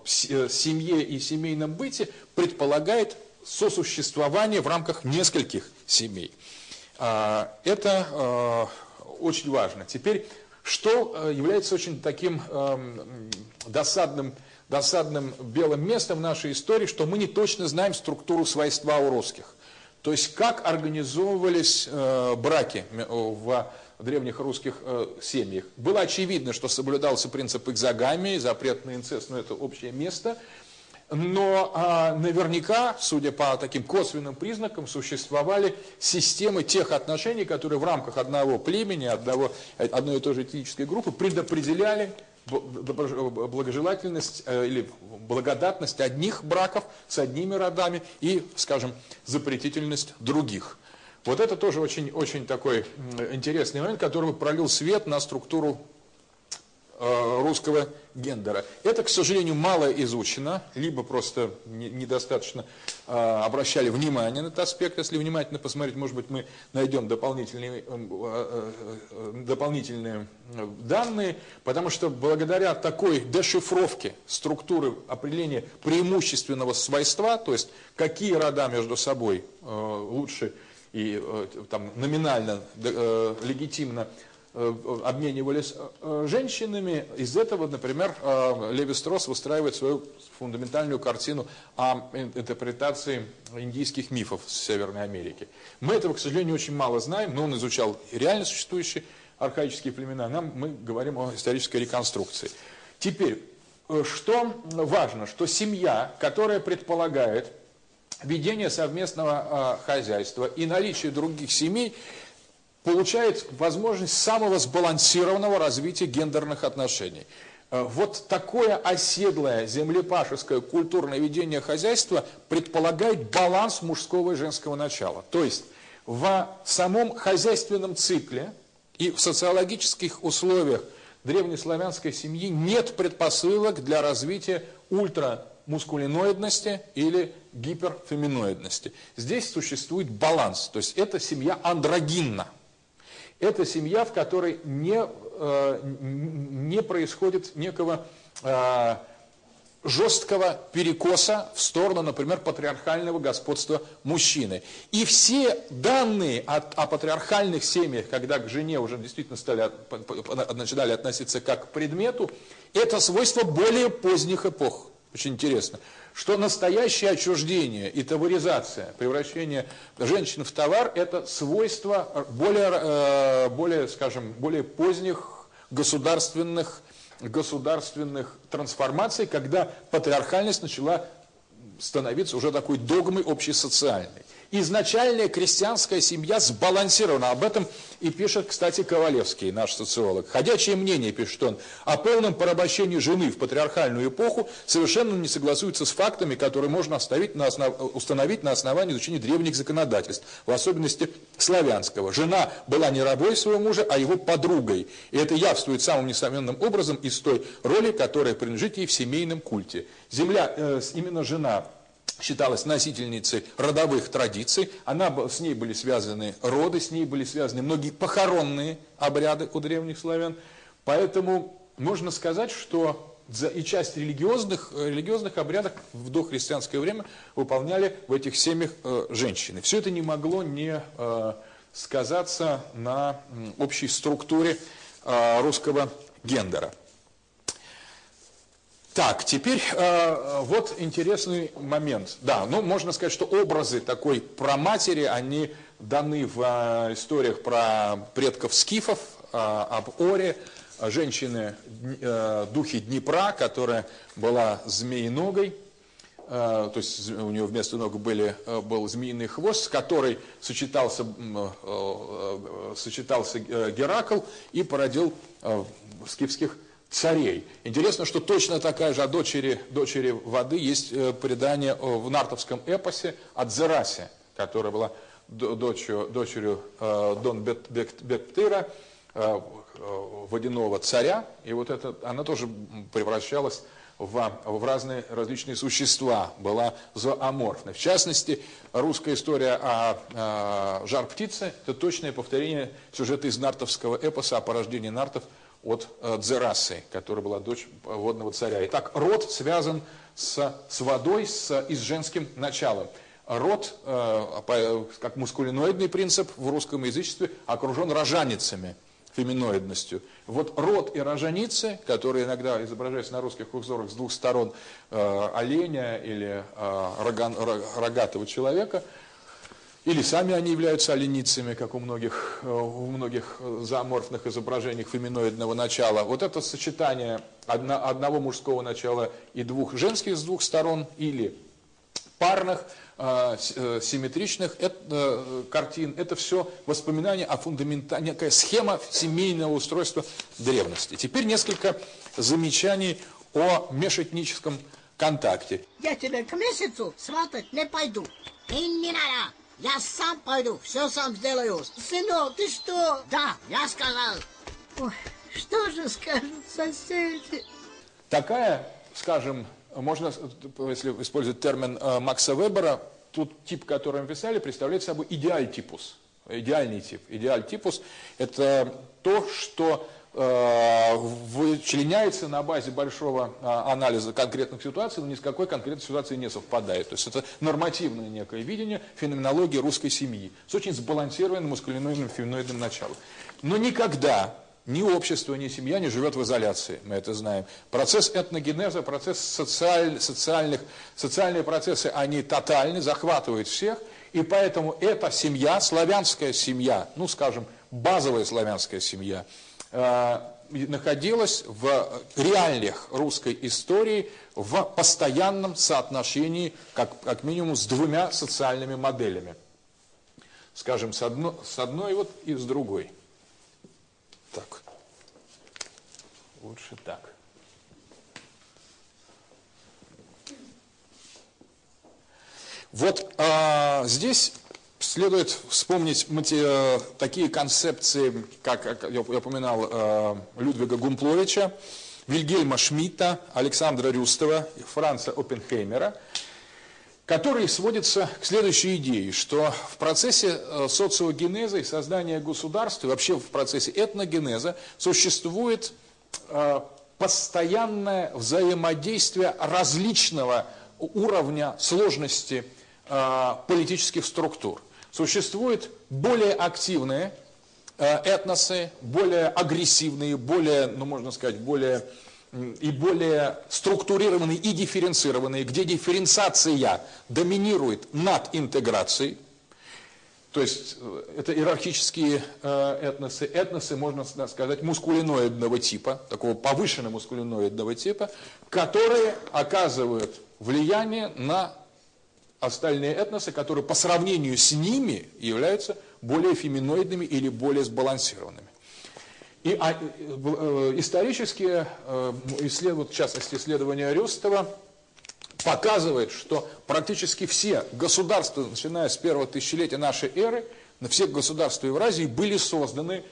семье и семейном быте предполагает сосуществование в рамках нескольких семей. А, это очень важно. Теперь, что является очень таким эм, досадным досадным белым местом в нашей истории, что мы не точно знаем структуру свойства у русских. То есть как организовывались э, браки в древних русских э, семьях. Было очевидно, что соблюдался принцип экзогамии, запрет на инцест, но это общее место. Но а, наверняка, судя по таким косвенным признакам, существовали системы тех отношений, которые в рамках одного племени, одного, одной и той же этнической группы предопределяли благожелательность э, или благодатность одних браков с одними родами и, скажем, запретительность других. Вот это тоже очень, очень такой интересный момент, который пролил свет на структуру русского гендера. Это, к сожалению, мало изучено, либо просто недостаточно э, обращали внимание на этот аспект. Если внимательно посмотреть, может быть, мы найдем дополнительные, э, дополнительные данные, потому что благодаря такой дешифровке структуры определения преимущественного свойства, то есть какие рода между собой лучше и там, номинально легитимно Э, обменивались э, женщинами. Из этого, например, э, Леви Строс выстраивает свою фундаментальную картину о интерпретации индийских мифов Северной Америки. Мы этого, к сожалению, очень мало знаем, но он изучал реально существующие архаические племена. Нам мы говорим о исторической реконструкции. Теперь, что важно, что семья, которая предполагает ведение совместного хозяйства и наличие других семей, получает возможность самого сбалансированного развития гендерных отношений. Э, вот такое оседлое землепашеское культурное ведение хозяйства предполагает баланс мужского и женского начала. То есть в самом хозяйственном цикле и в социологических условиях древнеславянской семьи нет предпосылок для развития ультрамускулиноидности или гиперфеминоидности. Здесь существует баланс, то есть это семья андрогинна. Это семья, в которой не, э, не происходит некого э, жесткого перекоса в сторону, например, патриархального господства мужчины. И все данные от, о патриархальных семьях, когда к жене уже действительно стали, начинали относиться как к предмету, это свойство более поздних эпох. Очень интересно что настоящее отчуждение и таваризация, превращение женщин в товар, это свойство более, э, более скажем, более поздних государственных, государственных трансформаций, когда патриархальность начала становиться уже такой догмой общесоциальной изначальная крестьянская семья сбалансирована. Об этом и пишет, кстати, Ковалевский, наш социолог. Ходячее мнение, пишет он, о полном порабощении жены в патриархальную эпоху совершенно не согласуется с фактами, которые можно на основ... установить на основании изучения древних законодательств, в особенности славянского. Жена была не рабой своего мужа, а его подругой. И это явствует самым несомненным образом из той роли, которая принадлежит ей в семейном культе. Земля, э, именно жена считалась носительницей родовых традиций, она, с ней были связаны роды, с ней были связаны многие похоронные обряды у древних славян. Поэтому можно сказать, что и часть религиозных, религиозных обрядов в дохристианское время выполняли в этих семьях э, женщины. Все это не могло не э, сказаться на общей структуре э, русского гендера. Так, теперь э, вот интересный момент. Да, ну можно сказать, что образы такой про матери, они даны в э, историях про предков скифов, э, об Оре, женщины, э, духи Днепра, которая была змеиногой, то есть у него вместо ног были, был змеиный хвост, с которой сочетался, сочетался Геракл и породил скифских царей. Интересно, что точно такая же о дочери, дочери воды есть предание в нартовском эпосе от Зераси, которая была дочерью, дочерью Дон Бектыра, водяного царя, и вот это, она тоже превращалась в, в разные различные существа, была зооморфной. В частности, русская история о, о жар-птице – это точное повторение сюжета из нартовского эпоса о порождении нартов от э, Дзерасы, которая была дочь водного царя. Итак, род связан с, с водой с, и с женским началом. Род, э, как мускулиноидный принцип в русском язычестве, окружен рожаницами – феминоидностью. Вот род и роженицы, которые иногда изображаются на русских узорах с двух сторон э, оленя или рога, рогатого человека, или сами они являются оленицами, как у многих, э, у многих зооморфных изображениях феминоидного начала. Вот это сочетание одно, одного мужского начала и двух женских с двух сторон, или парных – а, э, симметричных это, картин, это все воспоминания о фундаментальной, некая схема семейного устройства древности. Теперь несколько замечаний о межэтническом контакте. Я тебя к месяцу сватать не пойду. И не надо. Я сам пойду, все сам сделаю. Сынок, ты что? Да, я сказал. Ой, что же скажут соседи? Такая, скажем, можно, если использовать термин э, Макса Вебера, тот тип, который мы писали, представляет собой идеаль-типус. Идеальный тип. Идеаль-типус – это то, что вычленяется на базе большого э, анализа конкретных ситуаций, но ни с какой конкретной ситуацией не совпадает. То есть это нормативное некое видение феноменологии русской семьи с очень сбалансированным мускулиноидным феминоидным началом. Но никогда ни общество, ни семья не живет в изоляции, мы это знаем. Процесс этногенеза, процесс социаль, социальных, социальные процессы, они тотальны, захватывают всех, и поэтому эта семья, славянская семья, ну, скажем, базовая славянская семья, э, находилась в реальных русской истории в постоянном соотношении, как, как минимум, с двумя социальными моделями. Скажем, с, одно, с одной вот и с другой. Так. Лучше так. Вот а, здесь следует вспомнить э, такие концепции, как, как я упоминал э, Людвига Гумпловича, Вильгельма Шмидта, Александра Рюстова Франца Оппенхеймера – который сводится к следующей идее, что в процессе э, социогенеза и создания государства, и вообще в процессе этногенеза существует э, постоянное взаимодействие различного уровня сложности э, политических структур. Существуют более активные этносы, более агрессивные, более, ну можно сказать, более и более структурированные и дифференцированные, где дифференциация доминирует над интеграцией, то есть э, это иерархические э, этносы, этносы, можно сказать, мускулиноидного типа, такого повышенного мускулиноидного типа, которые оказывают влияние на остальные этносы, которые по сравнению с ними являются более феминоидными или более сбалансированными. И а, э, исторические, э, исследования, в частности исследования Рюстова, показывает, что практически все государства, начиная с первого тысячелетия нашей эры, на всех государства Евразии были созданы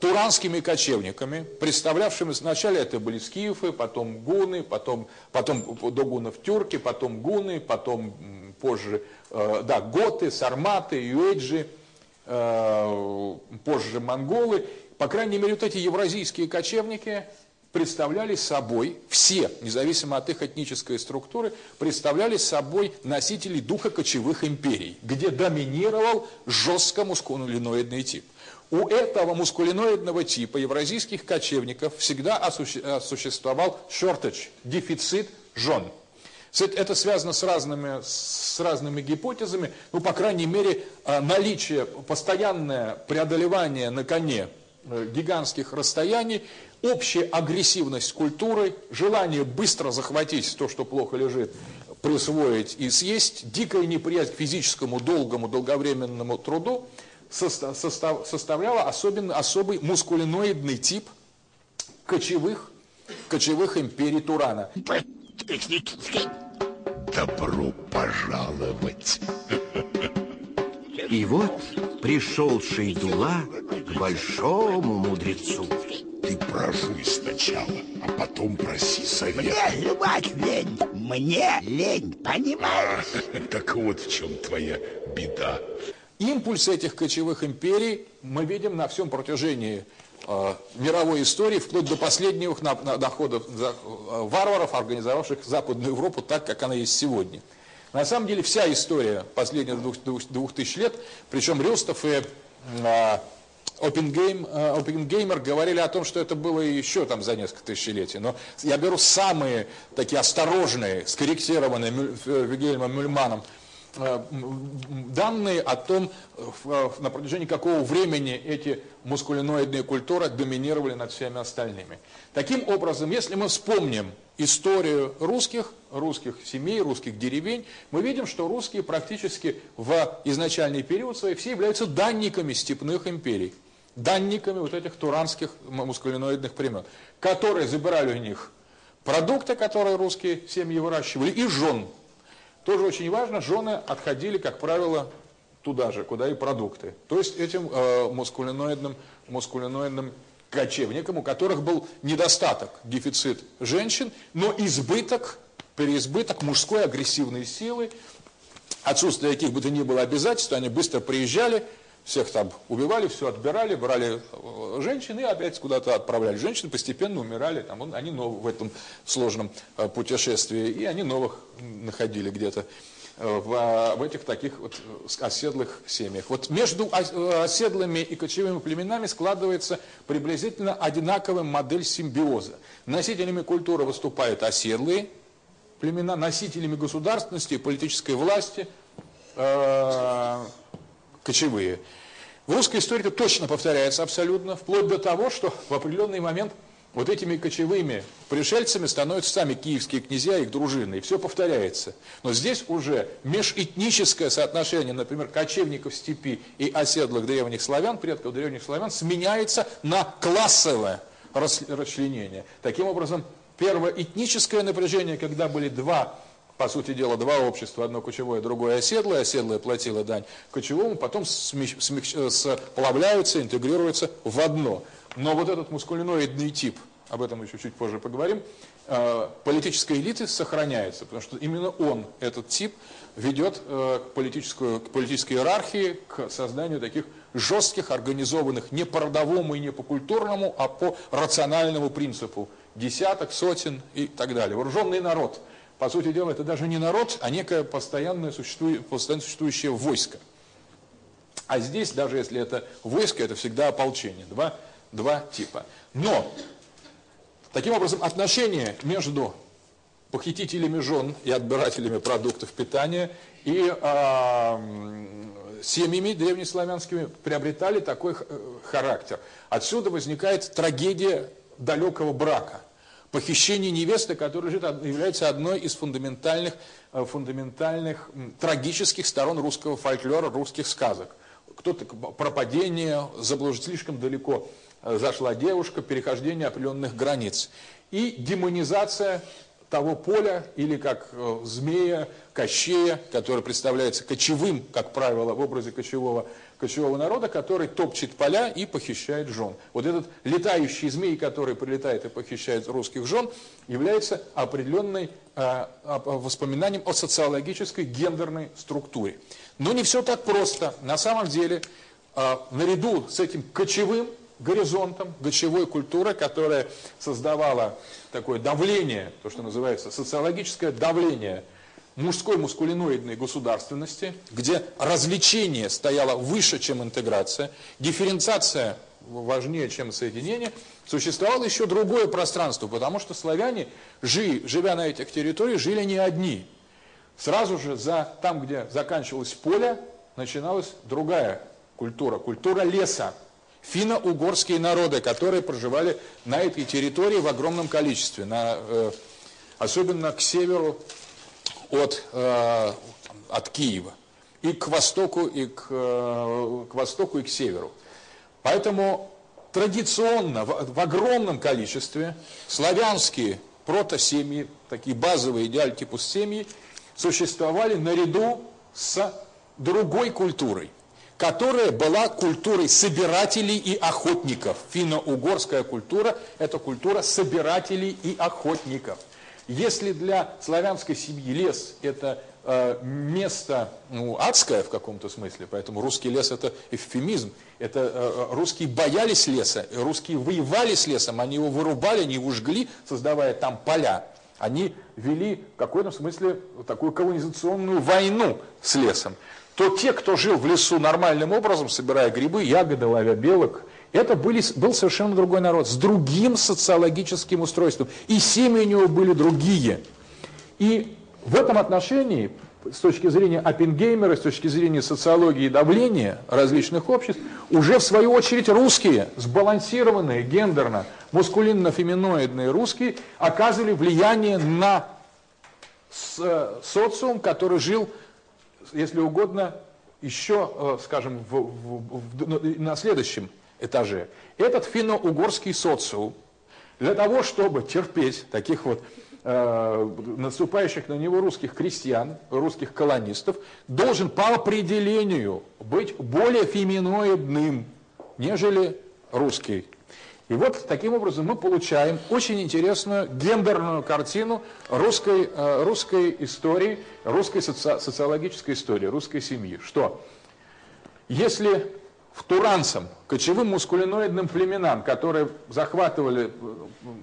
туранскими кочевниками, представлявшими сначала это были скифы, потом гуны, потом, потом до гунов тюрки, потом гуны, потом позже э, да, готы, сарматы, юэджи, позже монголы. По крайней мере, вот эти евразийские кочевники представляли собой, все, независимо от их этнической структуры, представляли собой носителей духа кочевых империй, где доминировал жестко мускулиноидный тип. У этого мускулиноидного типа евразийских кочевников всегда существовал shortage, дефицит жен. Это связано с разными, с разными гипотезами, ну, по крайней мере, а, наличие, постоянное преодолевание на коне Э, гигантских расстояний, общая агрессивность культуры, желание быстро захватить то, что плохо лежит, присвоить и съесть, дикая неприязнь к физическому, долгому, долговременному труду состав, состав, составляла особенно, особый мускулиноидный тип кочевых, кочевых империй Турана. Добро пожаловать. И вот пришел Шейдула к большому мудрецу. Ты прожуй сначала, а потом проси совет. Мне жевать лень, мне лень, понимаешь? Так вот в чем твоя беда. Импульс этих кочевых империй мы видим на всем протяжении мировой истории, вплоть до последних доходов э, варваров, организовавших Западную Европу так, как она есть сегодня. На самом деле вся история последних двух, двух, двух тысяч лет, причем Рюстов и э, Опенгейм, э, Опенгеймер говорили о том, что это было еще там за несколько тысячелетий. Но я беру самые такие осторожные, скорректированные э, Вильгельмом Мюльманом э, данные о том, на протяжении какого времени эти мускулиноидные культуры доминировали над всеми остальными. Таким образом, если мы вспомним историю русских, русских семей, русских деревень, мы видим, что русские практически в изначальный период своей все являются данниками степных империй данниками вот этих туранских мускулиноидных племен, которые забирали у них продукты, которые русские семьи выращивали, и жен. Тоже очень важно, жены отходили, как правило, туда же, куда и продукты. То есть этим э, мускулиноидным, мускулиноидным кочевникам, у которых был недостаток, дефицит женщин, но избыток, переизбыток мужской агрессивной силы, отсутствие каких бы то ни было обязательств, они быстро приезжали, всех там убивали, все отбирали, брали э, женщин и опять куда-то отправляли. Женщины постепенно умирали, там, они в этом сложном э, путешествии, и они новых находили где-то э, в, в этих таких вот оседлых семьях. Вот между оседлыми и кочевыми племенами складывается приблизительно одинаковая модель симбиоза. Носителями культуры выступают оседлые племена, носителями государственности и политической власти э, кочевые. В русской истории это точно повторяется абсолютно, вплоть до того, что в определенный момент вот этими кочевыми пришельцами становятся сами киевские князья их дружины, и все повторяется. Но здесь уже межэтническое соотношение, например, кочевников степи и оседлых древних славян, предков древних славян, сменяется на классовое расчленение. Таким образом, первое этническое напряжение, когда были два по сути дела, два общества, одно кочевое, другое оседлое, оседлое платило дань кочевому, потом смещ, смещ, сплавляются, интегрируются в одно. Но вот этот мускулиноидный тип, об этом еще чуть позже поговорим, э, политической элиты сохраняется, потому что именно он, этот тип, ведет э, к, политическую, к политической иерархии, к созданию таких жестких, организованных не по родовому и не по культурному, а по рациональному принципу десяток, сотен и так далее. Вооруженный народ – по сути дела, это даже не народ, а некое постоянное постоянно существующее войско. А здесь, даже если это войско, это всегда ополчение. Два, два типа. Но, таким образом, отношения между похитителями жен и отбирателями продуктов питания и э, семьями древнеславянскими приобретали такой характер. Отсюда возникает трагедия далекого брака – Похищение невесты, которая является одной из фундаментальных, э, фундаментальных трагических сторон русского фольклора, русских сказок. Кто-то пропадение, заблуж... слишком далеко э, зашла девушка, перехождение определенных границ. И демонизация того поля, или как э, змея, кощея, который представляется кочевым, как правило, в образе кочевого кочевого народа, который топчет поля и похищает жен. Вот этот летающий змей, который прилетает и похищает русских жен, является определенной э, воспоминанием о социологической гендерной структуре. Но не все так просто. На самом деле, э, наряду с этим кочевым горизонтом, кочевой культурой, которая создавала такое давление, то, что называется социологическое давление мужской мускулиноидной государственности, где развлечение стояло выше, чем интеграция, дифференциация важнее, чем соединение, существовало еще другое пространство, потому что славяне, живя на этих территориях, жили не одни. Сразу же за, там, где заканчивалось поле, начиналась другая культура, культура леса. Финно-угорские народы, которые проживали на этой территории в огромном количестве, на, э, особенно к северу от, э, от Киева и к востоку, и к, э, к востоку, и к северу. Поэтому традиционно в, в огромном количестве славянские протосемьи, такие базовые идеальтипус семьи, существовали наряду с другой культурой, которая была культурой собирателей и охотников. Финно-угорская культура – это культура собирателей и охотников. Если для славянской семьи лес – это э, место ну, адское в каком-то смысле, поэтому русский лес – это эвфемизм, это э, русские боялись леса, русские воевали с лесом, они его вырубали, они его жгли, создавая там поля. Они вели в каком-то смысле такую колонизационную войну с лесом то те, кто жил в лесу нормальным образом, собирая грибы, ягоды, ловя белок, это были, был совершенно другой народ, с другим социологическим устройством. И семьи у него были другие. И в этом отношении, с точки зрения Оппенгеймера, с точки зрения социологии давления различных обществ, уже в свою очередь русские, сбалансированные гендерно, мускулинно-феминоидные русские, оказывали влияние на социум, который жил если угодно, еще, э, скажем, в, в, в, на следующем этаже. Этот финно-угорский социум для того, чтобы терпеть таких вот э, наступающих на него русских крестьян, русских колонистов, должен по определению быть более феминоидным, нежели русский и вот таким образом мы получаем очень интересную гендерную картину русской, э, русской истории, русской соци социологической истории, русской семьи. Что если в туранцам, кочевым мускулиноидным племенам, которые захватывали,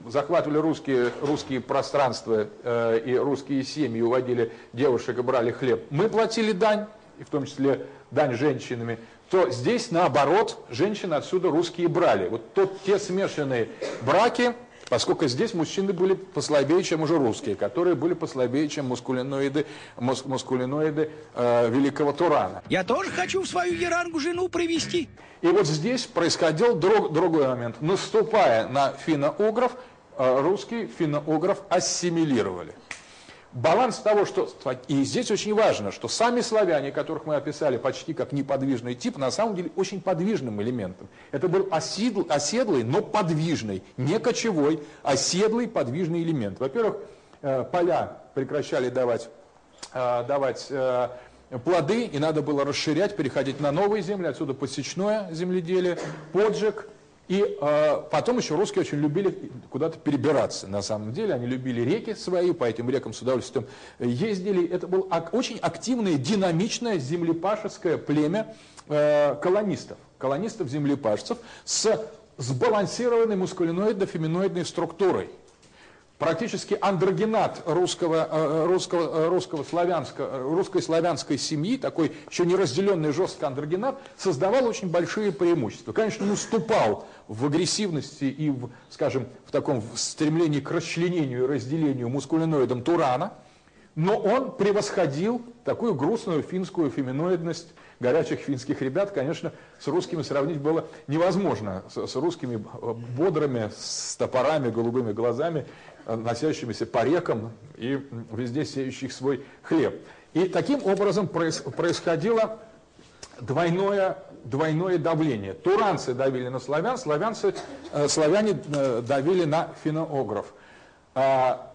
захватывали русские, русские пространства э, и русские семьи, уводили девушек и брали хлеб, мы платили дань, и в том числе дань женщинами, то здесь наоборот женщины отсюда русские брали. Вот тот, те смешанные браки, поскольку здесь мужчины были послабее, чем уже русские, которые были послабее, чем мускулиноиды, мус, мускулиноиды э, великого Турана. Я тоже хочу в свою ерангу жену привести. И вот здесь происходил друг, другой момент. Наступая на финно-угров, э, русские финно-угров ассимилировали баланс того, что... И здесь очень важно, что сами славяне, которых мы описали почти как неподвижный тип, на самом деле очень подвижным элементом. Это был оседл, оседлый, но подвижный, не кочевой, оседлый подвижный элемент. Во-первых, э, поля прекращали давать, э, давать э, плоды, и надо было расширять, переходить на новые земли, отсюда посечное земледелие, поджиг, и э, потом еще русские очень любили куда-то перебираться. На самом деле они любили реки свои, по этим рекам с удовольствием ездили. Это было очень активное, динамичное землепашеское племя э, колонистов. Колонистов-землепашцев с сбалансированной мускулиноидно-феминоидной структурой практически андрогенат русского, э, русского, э, русского славянского, русской славянской семьи, такой еще неразделенный жесткий андрогенат, создавал очень большие преимущества. Конечно, не уступал в агрессивности и, в, скажем, в таком стремлении к расчленению и разделению мускулиноидом Турана, но он превосходил такую грустную финскую феминоидность горячих финских ребят, конечно, с русскими сравнить было невозможно. С, с русскими бодрыми, с топорами, голубыми глазами носящимися по рекам и везде сеющих свой хлеб. И таким образом происходило двойное, двойное давление. Туранцы давили на славян, славянцы, э, славяне э, давили на финоогров. А,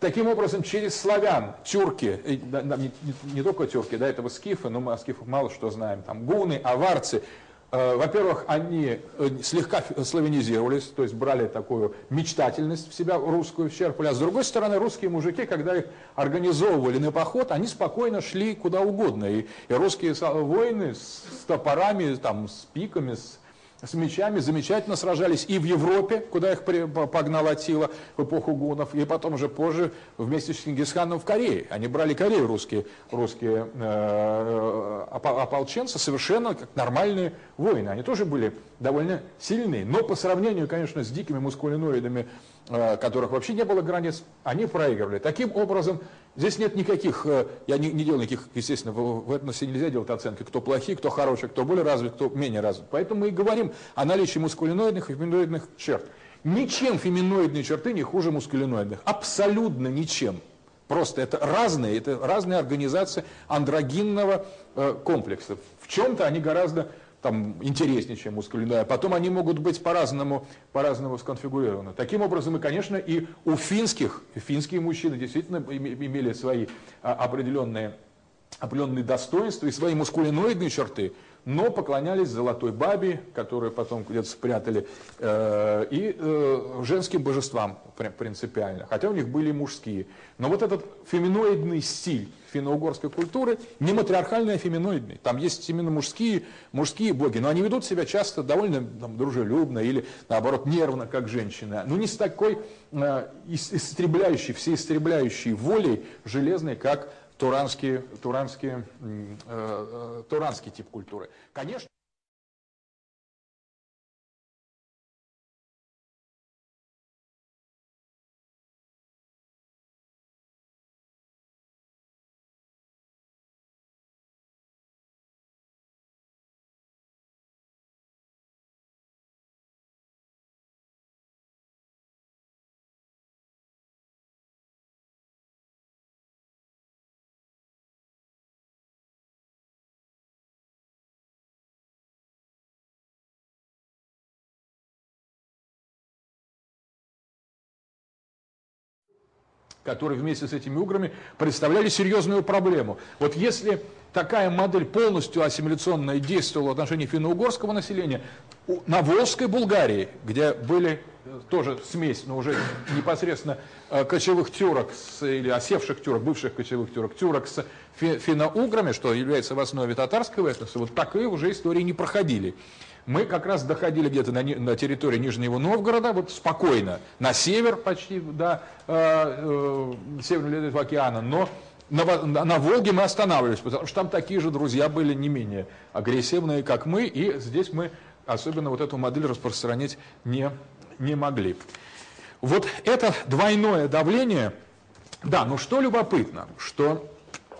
таким образом, через славян, тюрки, не, не, не только тюрки, до этого скифы, но мы о скифах мало что знаем, там гуны, аварцы, Э, во-первых, они э, слегка славянизировались, то есть брали такую мечтательность в себя русскую, черпали. А с другой стороны, русские мужики, когда их организовывали на поход, они спокойно шли куда угодно. И, и русские воины с топорами, там, с пиками, с с мечами замечательно сражались и в Европе, куда их погнал Атила в эпоху гунов, и потом уже позже вместе с Чингисханом в Корее. Они брали Корею, русские, русские э, ополченцы, совершенно как нормальные воины. Они тоже были довольно сильные, но по сравнению, конечно, с дикими мускулиноидами, э, которых вообще не было границ, они проигрывали. Таким образом, Здесь нет никаких, э, я не, не делаю никаких, естественно, в, в этносе нельзя делать оценки, кто плохие, кто хороший, кто более развит, кто менее развит. Поэтому мы и говорим о наличии мускулиноидных и феминоидных черт. Ничем феминоидные черты не хуже мускулиноидных. Абсолютно ничем. Просто это разные, это разные организации андрогинного э, комплекса. В чем-то они гораздо там, интереснее, чем мускулиная. Потом они могут быть по-разному по -разному сконфигурированы. Таким образом, и, конечно, и у финских, финские мужчины действительно имели свои а, определенные, определенные достоинства и свои мускулиноидные черты – но поклонялись золотой бабе, которую потом где-то спрятали, э, и э, женским божествам принципиально, хотя у них были и мужские. Но вот этот феминоидный стиль финно-угорской культуры, не матриархальный, а феминоидный. Там есть именно мужские, мужские боги, но они ведут себя часто довольно там, дружелюбно или, наоборот, нервно, как женщины. Но не с такой э, истребляющей, всеистребляющей волей железной, как туранский, туранский, э, э, туранский тип культуры. Конечно, которые вместе с этими уграми представляли серьезную проблему. Вот если такая модель полностью ассимиляционная действовала в отношении финно-угорского населения, на Волжской Булгарии, где были э, тоже смесь, но уже непосредственно э, кочевых тюрок с, или осевших тюрок, бывших кочевых тюрок, тюрок с финно-уграми, что является в основе татарского этноса, вот такие уже истории не проходили мы как раз доходили где-то на, на территории Нижнего Новгорода, вот спокойно, на север почти до э, э, Северного Ледовитого океана, но на, на, на Волге мы останавливались, потому что там такие же друзья были не менее агрессивные, как мы, и здесь мы особенно вот эту модель распространить не, не могли. Вот это двойное давление, да, но что любопытно, что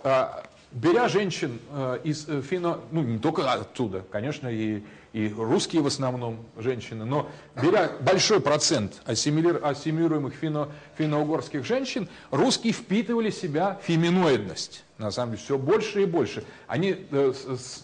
э, беря женщин э, из э, фино, ну не только оттуда, конечно, и и русские в основном женщины, но беря большой процент ассимилируемых финно, финно-угорских женщин, русские впитывали в себя феминоидность. На самом деле, все больше и больше. Они э,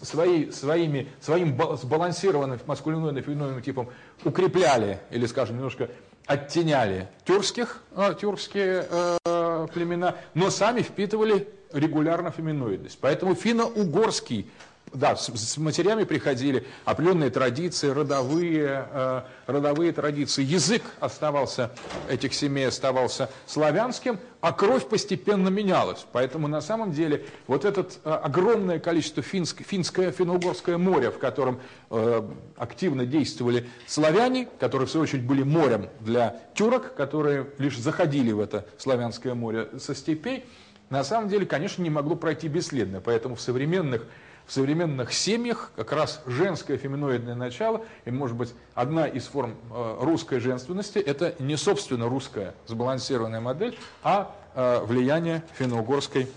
свои, своими, своим сбалансированным маскулиноидным феминоидным типом укрепляли, или, скажем, немножко оттеняли тюркских, э, тюркские э, племена, но сами впитывали регулярно феминоидность. Поэтому финно-угорский да, с, с матерями приходили определенные традиции, родовые, э, родовые традиции. Язык оставался, этих семей оставался славянским, а кровь постепенно менялась. Поэтому на самом деле вот это э, огромное количество финск, финское, финно-угорское море, в котором э, активно действовали славяне, которые в свою очередь были морем для тюрок, которые лишь заходили в это славянское море со степей, на самом деле, конечно, не могло пройти бесследно. Поэтому в современных в современных семьях как раз женское феминоидное начало, и может быть одна из форм э, русской женственности, это не собственно русская сбалансированная модель, а э, влияние финно-угорской,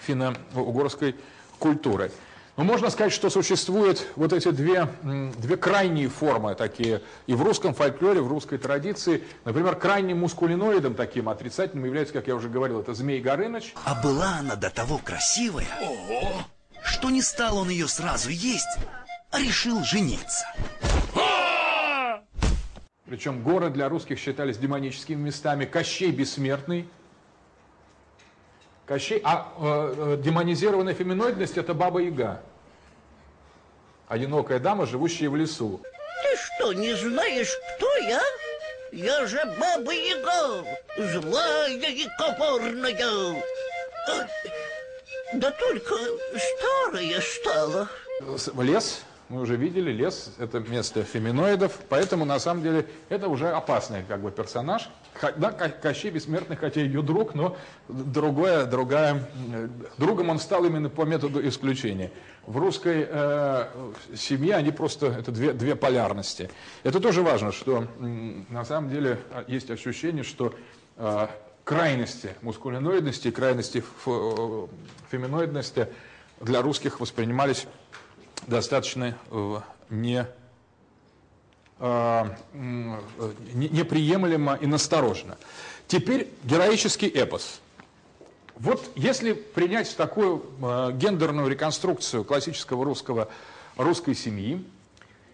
финно-угорской культуры. Но можно сказать, что существуют вот эти две, две крайние формы такие и в русском фольклоре, в русской традиции. Например, крайним мускулиноидом таким отрицательным является, как я уже говорил, это Змей Горыныч. А была она до того красивая. Ого! Что не стал он ее сразу есть, а решил жениться. Причем горы для русских считались демоническими местами. Кощей бессмертный. Кощей, а э, э, демонизированная феминоидность это Баба Яга. Одинокая дама, живущая в лесу. Ты что, не знаешь, кто я? Я же Баба Яга, злая и коварная. Да только старая стала. Лес, мы уже видели, лес – это место феминоидов, поэтому, на самом деле, это уже опасный как бы персонаж. Да, Кощей Бессмертный, хотя ее друг, но другое, другая, другом он стал именно по методу исключения. В русской э, семье они просто, это две, две полярности. Это тоже важно, что на самом деле есть ощущение, что э, крайности мускулиноидности и крайности феминоидности для русских воспринимались достаточно э, не, э, неприемлемо и настороженно. Теперь героический эпос. Вот если принять такую э, гендерную реконструкцию классического русского, русской семьи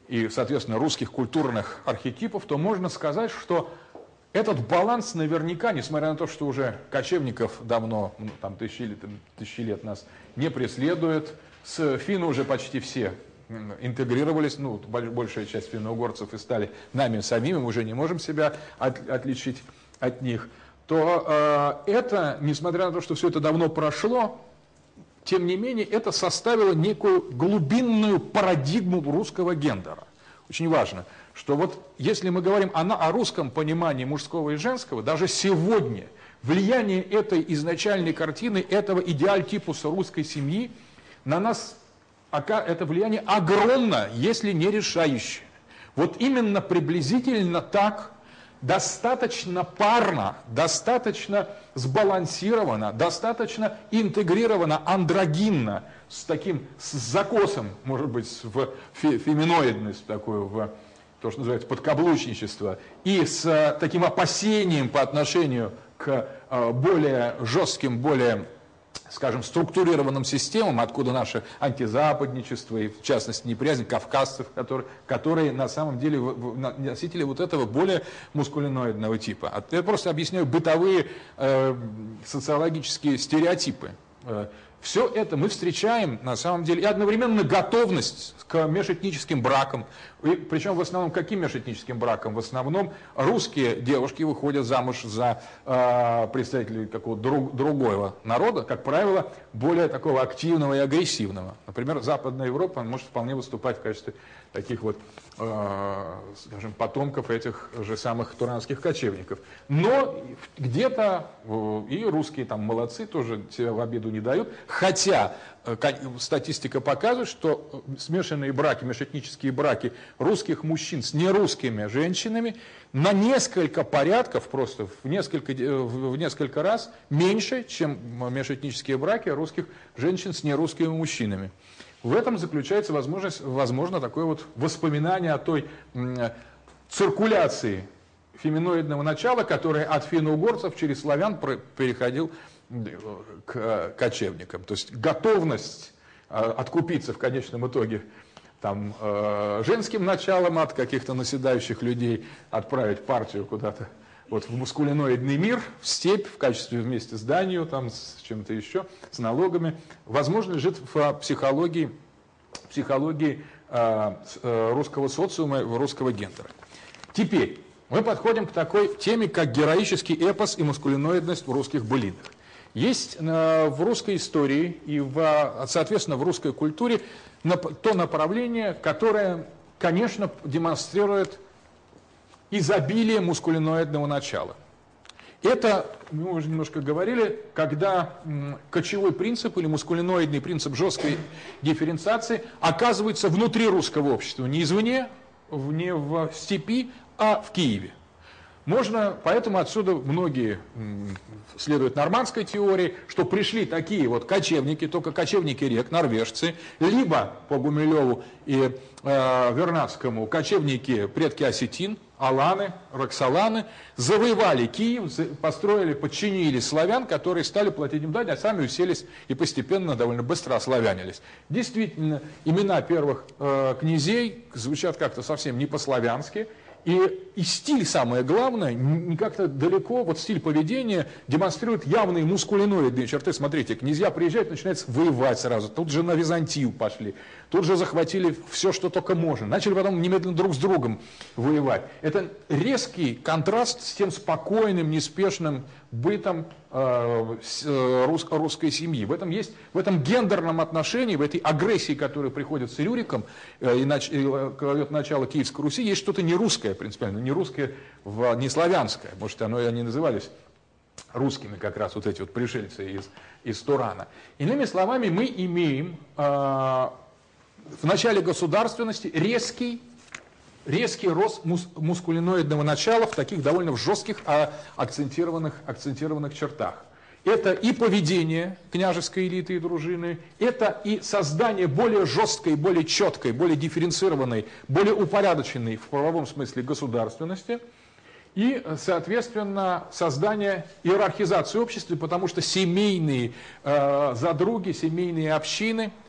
и, соответственно, русских культурных архетипов, то можно сказать, что этот баланс наверняка, несмотря на то, что уже кочевников давно, ну, там тысячи лет, тысячи лет нас не преследует, с финны уже почти все интегрировались, ну, большая часть финно-угорцев и стали нами самими, мы уже не можем себя от, отличить от них, то э, это, несмотря на то, что все это давно прошло, тем не менее, это составило некую глубинную парадигму русского гендера. Очень важно, что вот если мы говорим о, о русском понимании мужского и женского, даже сегодня влияние этой изначальной картины, этого идеальтипуса русской семьи на нас это влияние огромно, если не решающее. Вот именно приблизительно так, достаточно парно, достаточно сбалансировано, достаточно интегрировано, андрогинно, с таким с закосом, может быть, в феминоидность такую, в то, что называется подкаблучничество, и с э, таким опасением по отношению к э, более жестким, более скажем, структурированным системам, откуда наше антизападничество и, в частности, неприязнь кавказцев, которые, которые на самом деле носители вот этого более мускулиноидного типа. А я просто объясняю бытовые э, социологические стереотипы. Э, все это мы встречаем, на самом деле, и одновременно готовность к межэтническим бракам. И, причем в основном каким межэтническим бракам? В основном русские девушки выходят замуж за э, представителей какого-то друг, другого народа, как правило, более такого активного и агрессивного. Например, Западная Европа может вполне выступать в качестве таких вот, э, скажем, потомков этих же самых туранских кочевников. Но где-то э, и русские там молодцы, тоже себя в обиду не дают. Хотя э, статистика показывает, что смешанные браки, межэтнические браки русских мужчин с нерусскими женщинами на несколько порядков, просто в несколько, в несколько раз меньше, чем межэтнические браки русских женщин с нерусскими мужчинами. В этом заключается возможность, возможно такое вот воспоминание о той циркуляции феминоидного начала, которая от финно-угорцев через славян переходил к кочевникам. То есть готовность а, откупиться в конечном итоге там, э, женским началом от каких-то наседающих людей, отправить партию куда-то вот в мускулиноидный мир, в степь, в качестве вместе с Данию, там, с чем-то еще, с налогами, возможно, лежит в психологии, психологии э, э, русского социума, русского гендера. Теперь мы подходим к такой теме, как героический эпос и маскулиноидность в русских былинах. Есть э, в русской истории и, в, соответственно, в русской культуре то направление, которое, конечно, демонстрирует изобилие мускулиноидного начала. Это, мы уже немножко говорили, когда кочевой принцип или мускулиноидный принцип жесткой дифференциации оказывается внутри русского общества, не извне, не в степи, а в Киеве. Можно, поэтому отсюда многие следуют нормандской теории, что пришли такие вот кочевники, только кочевники рек, норвежцы, либо по Гумилеву и э, Вернадскому кочевники предки осетин, аланы, роксоланы, завоевали Киев, построили, подчинили славян, которые стали платить им дань, а сами уселись и постепенно довольно быстро ославянились. Действительно, имена первых э, князей звучат как-то совсем не по-славянски, и, и стиль, самое главное, не как-то далеко, вот стиль поведения демонстрирует явные мускулиноидные черты. Смотрите, князья приезжают, начинают воевать сразу. Тут же на Византию пошли, тут же захватили все, что только можно. Начали потом немедленно друг с другом воевать. Это резкий контраст с тем спокойным, неспешным бытом э, э, рус, русской семьи. В этом есть, в этом гендерном отношении, в этой агрессии, которая приходит с Рюриком э, и, кладет начало Киевской Руси, есть что-то не русское принципиально, не русское, не славянское. Может, оно и они назывались русскими как раз вот эти вот пришельцы из, из Турана. Иными словами, мы имеем э, в начале государственности резкий резкий рост мус мускулиноидного начала в таких довольно жестких, а акцентированных, акцентированных чертах. Это и поведение княжеской элиты и дружины, это и создание более жесткой, более четкой, более дифференцированной, более упорядоченной в правовом смысле государственности. и, соответственно, создание иерархизации общества, потому что семейные э, задруги, семейные общины –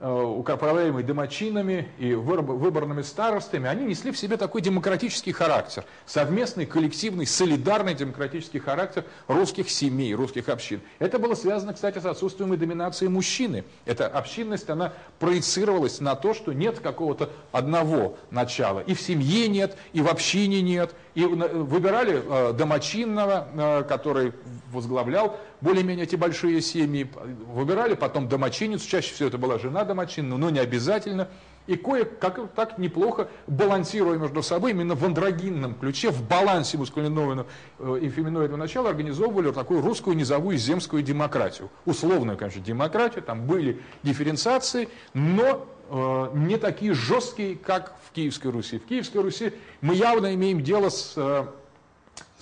управляемые домочинами и выборными старостами, они несли в себе такой демократический характер, совместный, коллективный, солидарный демократический характер русских семей, русских общин. Это было связано, кстати, с отсутствием и доминацией мужчины. Эта общинность, она проецировалась на то, что нет какого-то одного начала. И в семье нет, и в общине нет, и выбирали э, домочинного, э, который возглавлял более-менее эти большие семьи. Выбирали потом домочинницу, чаще всего это была жена домочинна, но не обязательно. И кое-как так неплохо, балансируя между собой, именно в андрогинном ключе, в балансе мускулиноидного э, и феминоидного начала, организовывали такую русскую низовую земскую демократию. Условную, конечно, демократию, там были дифференциации, но Э, не такие жесткие, как в Киевской Руси. В Киевской Руси мы явно имеем дело с, э,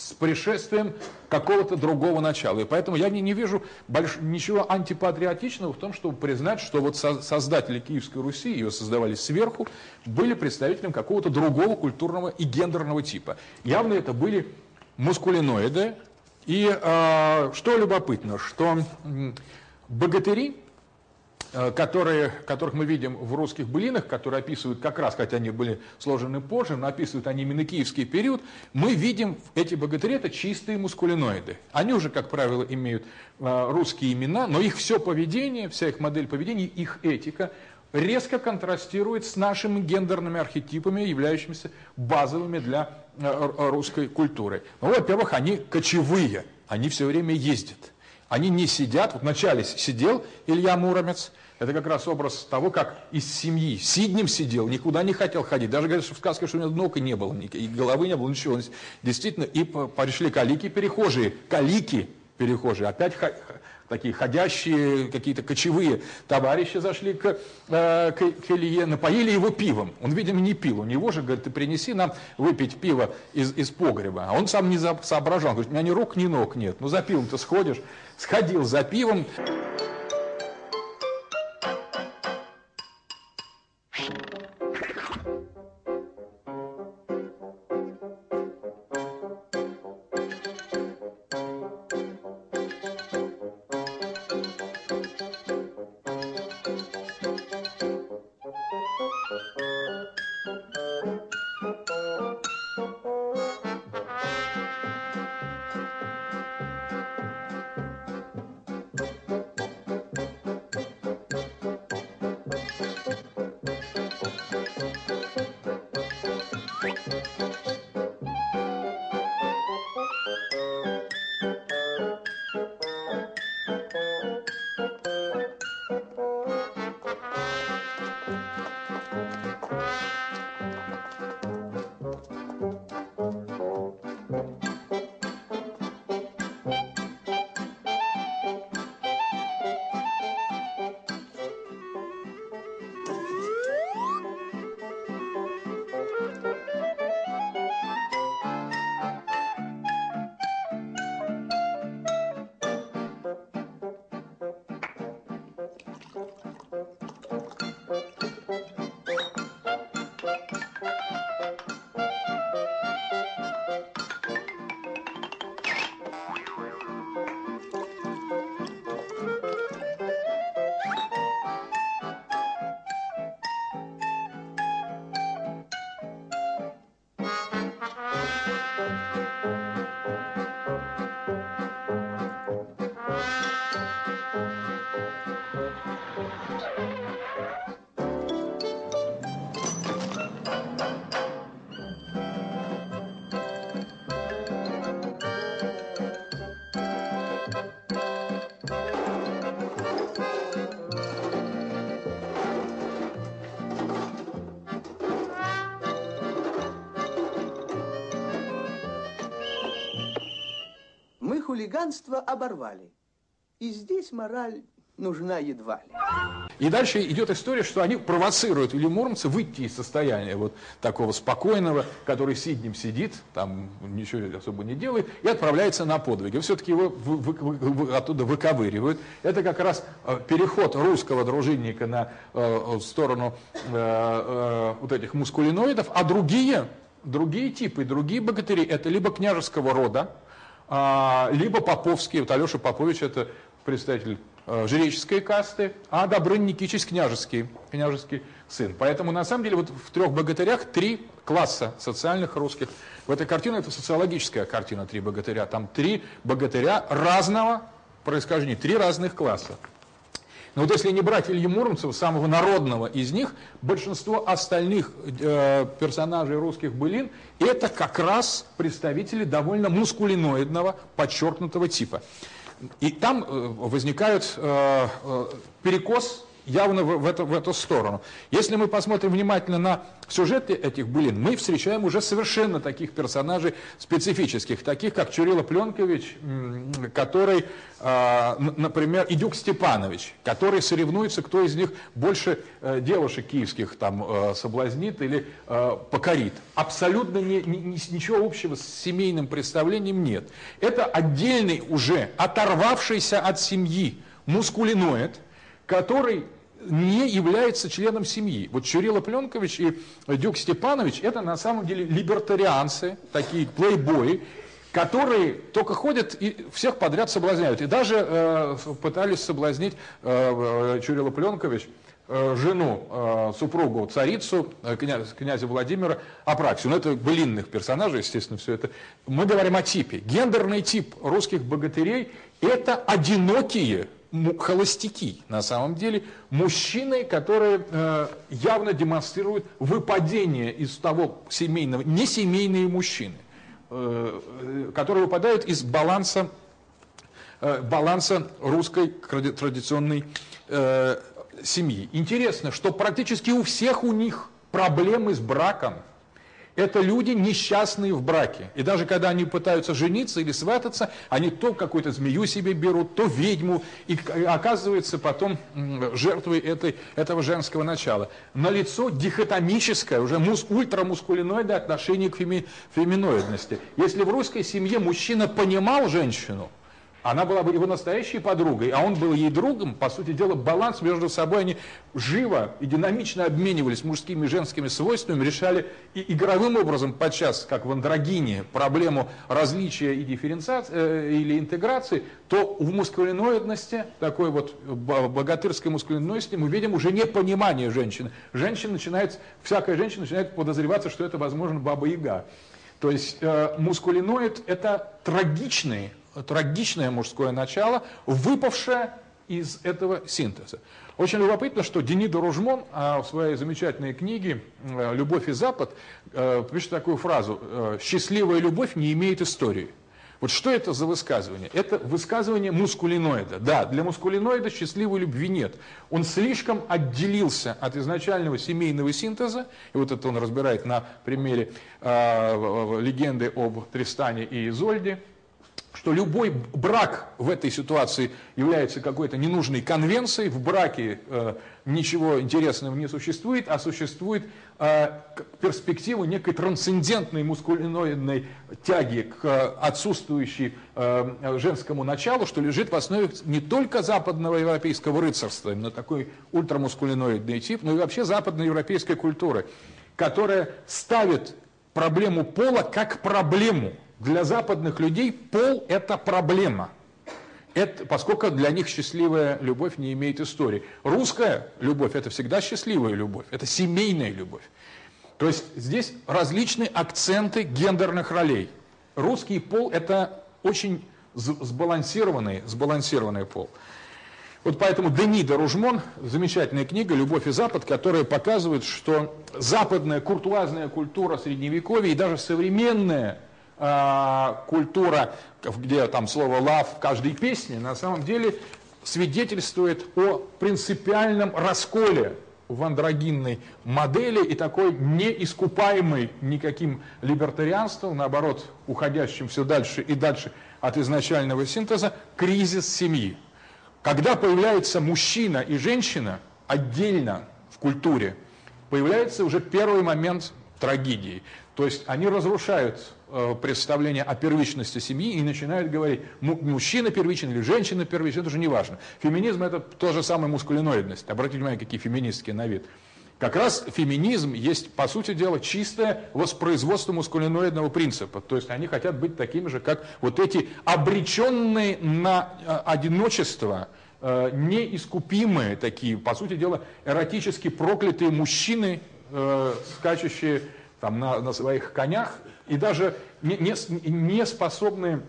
с пришествием какого-то другого начала. И поэтому я не, не вижу больш... ничего антипатриотичного в том, чтобы признать, что вот создатели Киевской Руси, ее создавали сверху, были представителем какого-то другого культурного и гендерного типа. Явно это были мускулиноиды. И э, что любопытно, что богатыри, которые, которых мы видим в русских былинах, которые описывают как раз, хотя они были сложены позже, но описывают они именно киевский период, мы видим эти богатыри, это чистые мускулиноиды. Они уже, как правило, имеют э, русские имена, но их все поведение, вся их модель поведения, их этика резко контрастирует с нашими гендерными архетипами, являющимися базовыми для э, русской культуры. Ну, во-первых, они кочевые, они все время ездят. Они не сидят. Вот вначале сидел Илья Муромец, это как раз образ того, как из семьи сиднем сидел, никуда не хотел ходить. Даже говорят, что в сказке, что у него ног и не было, и головы не было, ничего. Действительно, и пришли калики перехожие, калики перехожие, опять такие ходящие, какие-то кочевые товарищи зашли к, э, к, к Илье, напоили его пивом. Он, видимо, не пил. У него же, говорит, ты принеси нам выпить пиво из, из погреба. А он сам не соображал. Говорит, у меня ни рук, ни ног нет. Ну, за пивом ты сходишь. Сходил за пивом. Хулиганство оборвали. И здесь мораль нужна едва ли. И дальше идет история, что они провоцируют Илью Муромца выйти из состояния вот такого спокойного, который сиднем сидит, там ничего особо не делает, и отправляется на подвиги. Все-таки его вы, вы, вы, оттуда выковыривают. Это как раз э, переход русского дружинника на э, сторону э, э, вот этих мускулиноидов, а другие другие типы, другие богатыри, это либо княжеского рода, либо поповские, вот Алеша Попович это представитель э, жреческой касты, а Добрын Никитич княжеский, княжеский сын. Поэтому на самом деле вот в трех богатырях три класса социальных русских. В этой картине это социологическая картина «Три богатыря». Там три богатыря разного происхождения, три разных класса. Но вот если не брать Илью Муромцева, самого народного из них, большинство остальных э, персонажей русских былин это как раз представители довольно мускулиноидного, подчеркнутого типа. И там э, возникает э, э, перекос явно в, в, эту, в эту сторону. Если мы посмотрим внимательно на сюжеты этих былин, мы встречаем уже совершенно таких персонажей специфических, таких как Чурила Пленкович, который, а, например, Идюк Степанович, который соревнуется, кто из них больше э, девушек киевских там э, соблазнит или э, покорит. Абсолютно не, не, ничего общего с семейным представлением нет. Это отдельный уже оторвавшийся от семьи мускулиноид, который не является членом семьи. Вот Чурила Пленкович и Дюк Степанович это на самом деле либертарианцы, такие плейбои, которые только ходят и всех подряд соблазняют. И даже э, пытались соблазнить э, Чурила Пленкович э, жену, э, супругу, царицу, э, князя, князя Владимира Апраксию. Ну, это былинных персонажей, естественно, все это. Мы говорим о типе. Гендерный тип русских богатырей – это одинокие холостяки, на самом деле, мужчины, которые э, явно демонстрируют выпадение из того семейного, не семейные мужчины, э, э которые выпадают из баланса, э, баланса русской традиционной э, семьи. Интересно, что практически у всех у них проблемы с браком – это люди несчастные в браке. И даже когда они пытаются жениться или свататься, они то какую-то змею себе берут, то ведьму, и оказываются потом жертвой этой, этого женского начала. На лицо дихотомическое, уже мус, ультрамускулиноидное отношение к феми, феминоидности. Если в русской семье мужчина понимал женщину – она была бы его настоящей подругой, а он был ей другом. По сути дела, баланс между собой. Они живо и динамично обменивались мужскими и женскими свойствами, решали и игровым образом, подчас, как в андрогине, проблему различия и дифференциации э, или интеграции, то в мускулиноидности, такой вот богатырской мускулиноидности, мы видим уже непонимание женщины. Женщина начинает, всякая женщина начинает подозреваться, что это, возможно, баба-яга. То есть э, мускулиноид – это трагичный трагичное мужское начало, выпавшее из этого синтеза. Очень любопытно, что Денида Ружмон а, в своей замечательной книге «Любовь и Запад» э, пишет такую фразу э, «Счастливая любовь не имеет истории». Вот что это за высказывание? Это высказывание мускулиноида. Да, для мускулиноида счастливой любви нет. Он слишком отделился от изначального семейного синтеза, и вот это он разбирает на примере э, легенды об Тристане и Изольде, что любой брак в этой ситуации является какой-то ненужной конвенцией, в браке э, ничего интересного не существует, а существует э, перспектива некой трансцендентной мускулиноидной тяги к отсутствующей э, женскому началу, что лежит в основе не только западного европейского рыцарства, именно такой ультрамускулиноидный тип, но и вообще западноевропейской культуры, которая ставит проблему пола как проблему – для западных людей пол – это проблема. Это, поскольку для них счастливая любовь не имеет истории. Русская любовь – это всегда счастливая любовь, это семейная любовь. То есть здесь различные акценты гендерных ролей. Русский пол – это очень сбалансированный, сбалансированный пол. Вот поэтому Денида Ружмон, замечательная книга «Любовь и Запад», которая показывает, что западная куртуазная культура Средневековья и даже современная культура, где там слово love в каждой песне, на самом деле свидетельствует о принципиальном расколе в андрогинной модели и такой неискупаемый никаким либертарианством, наоборот, уходящим все дальше и дальше от изначального синтеза, кризис семьи. Когда появляется мужчина и женщина отдельно в культуре, появляется уже первый момент трагедии. То есть они разрушают э, представление о первичности семьи и начинают говорить, мужчина первичен или женщина первична, это уже не важно. Феминизм это тоже самая мускулиноидность. Обратите внимание, какие феминистские на вид. Как раз феминизм есть, по сути дела, чистое воспроизводство мускулиноидного принципа. То есть они хотят быть такими же, как вот эти обреченные на э, одиночество, э, неискупимые такие, по сути дела, эротически проклятые мужчины, скачущие там, на, на своих конях, и даже не, не, не способные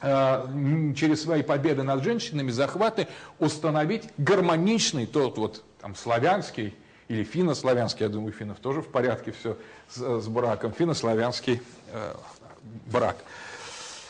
через свои победы над женщинами, захваты, установить гармоничный тот вот там славянский или финно-славянский, я думаю, финнов тоже в порядке все с, с браком, финно-славянский э, брак.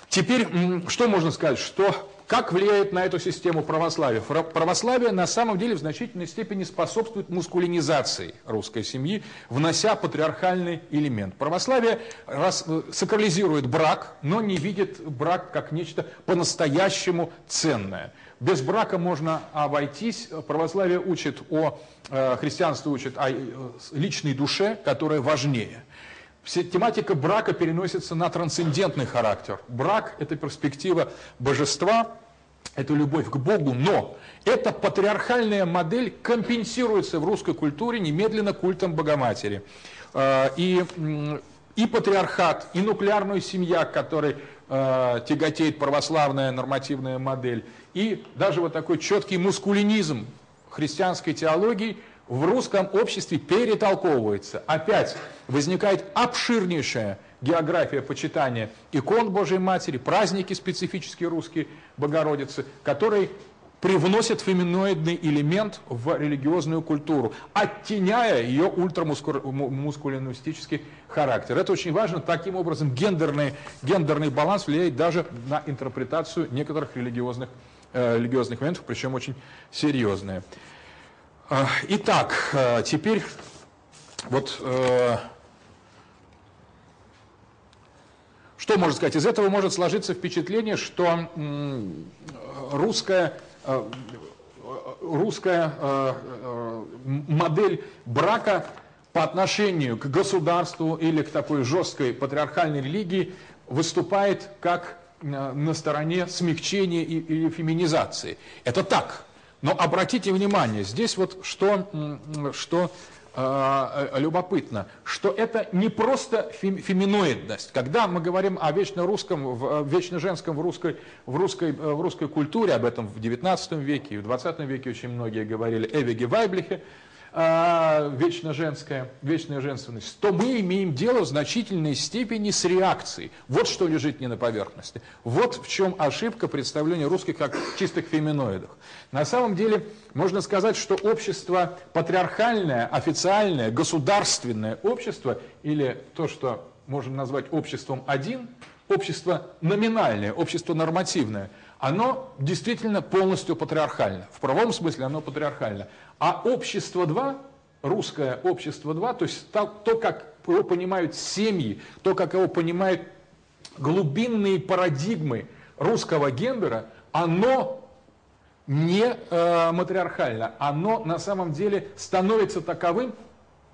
Теперь, что можно сказать, что, как влияет на эту систему православие? Православие на самом деле в значительной степени способствует мускулинизации русской семьи, внося патриархальный элемент. Православие рас, э, сакрализирует брак, но не видит брак как нечто по-настоящему ценное. Без брака можно обойтись. Православие учит о, э, христианство учит о э, личной душе, которая важнее. Тематика брака переносится на трансцендентный характер. Брак – это перспектива божества, это любовь к Богу, но эта патриархальная модель компенсируется в русской культуре немедленно культом Богоматери. Э, и, и патриархат, и нуклеарная семья, которой тяготеет православная нормативная модель – и даже вот такой четкий мускулинизм христианской теологии в русском обществе перетолковывается. Опять возникает обширнейшая география почитания икон Божьей Матери, праздники специфические русские Богородицы, которые привносят феминоидный элемент в религиозную культуру, оттеняя ее ультрамускулинистический характер. Это очень важно. Таким образом, гендерный, гендерный баланс влияет даже на интерпретацию некоторых религиозных Э, религиозных моментов, причем очень серьезные. Э, итак, э, теперь вот что можно сказать? Из этого может сложиться впечатление, что русская, русская модель брака по отношению к государству или к такой жесткой патриархальной религии выступает как Э, на стороне смягчения или феминизации. Это так. Но обратите внимание, здесь вот что, что э, э, любопытно, что это не просто фем, феминоидность. Когда мы говорим о вечно русском, в, вечно женском в русской, в, русской, в русской культуре, об этом в XIX веке и в XX веке очень многие говорили, Эвиге Вайблихе, а, вечно женская, вечная женственность, то мы имеем дело в значительной степени с реакцией. Вот что лежит не на поверхности. Вот в чем ошибка представления русских как чистых феминоидах. На самом деле можно сказать, что общество патриархальное, официальное, государственное общество, или то, что можем назвать обществом один, общество номинальное, общество нормативное, оно действительно полностью патриархально. В правом смысле оно патриархально. А общество 2, русское общество 2, то есть то, то, как его понимают семьи, то, как его понимают глубинные парадигмы русского гендера, оно не э, матриархально, оно на самом деле становится таковым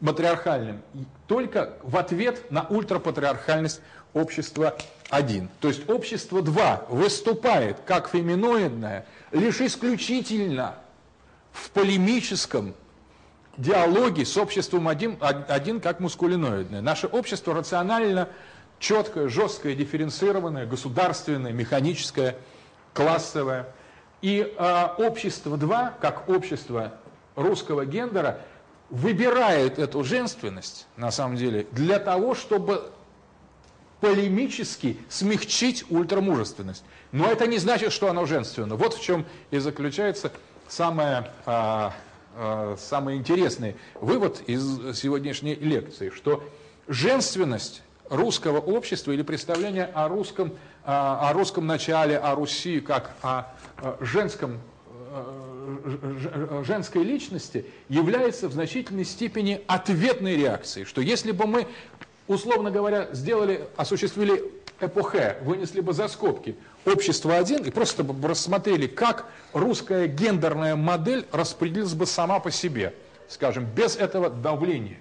матриархальным только в ответ на ультрапатриархальность общества 1. То есть общество 2 выступает как феминоидное лишь исключительно в полемическом диалоге с обществом один, один как мускулиноидное. Наше общество рационально четкое, жесткое, дифференцированное, государственное, механическое, классовое. И э, общество 2, как общество русского гендера, выбирает эту женственность, на самом деле, для того, чтобы полемически смягчить ультрамужественность. Но это не значит, что оно женственно. Вот в чем и заключается самое, а, а, самый интересный вывод из сегодняшней лекции, что женственность русского общества или представление о русском, а, о русском начале, о Руси как о женском женской личности является в значительной степени ответной реакцией, что если бы мы, условно говоря, сделали, осуществили эпохе, вынесли бы за скобки общество один и просто бы рассмотрели, как русская гендерная модель распределилась бы сама по себе, скажем, без этого давления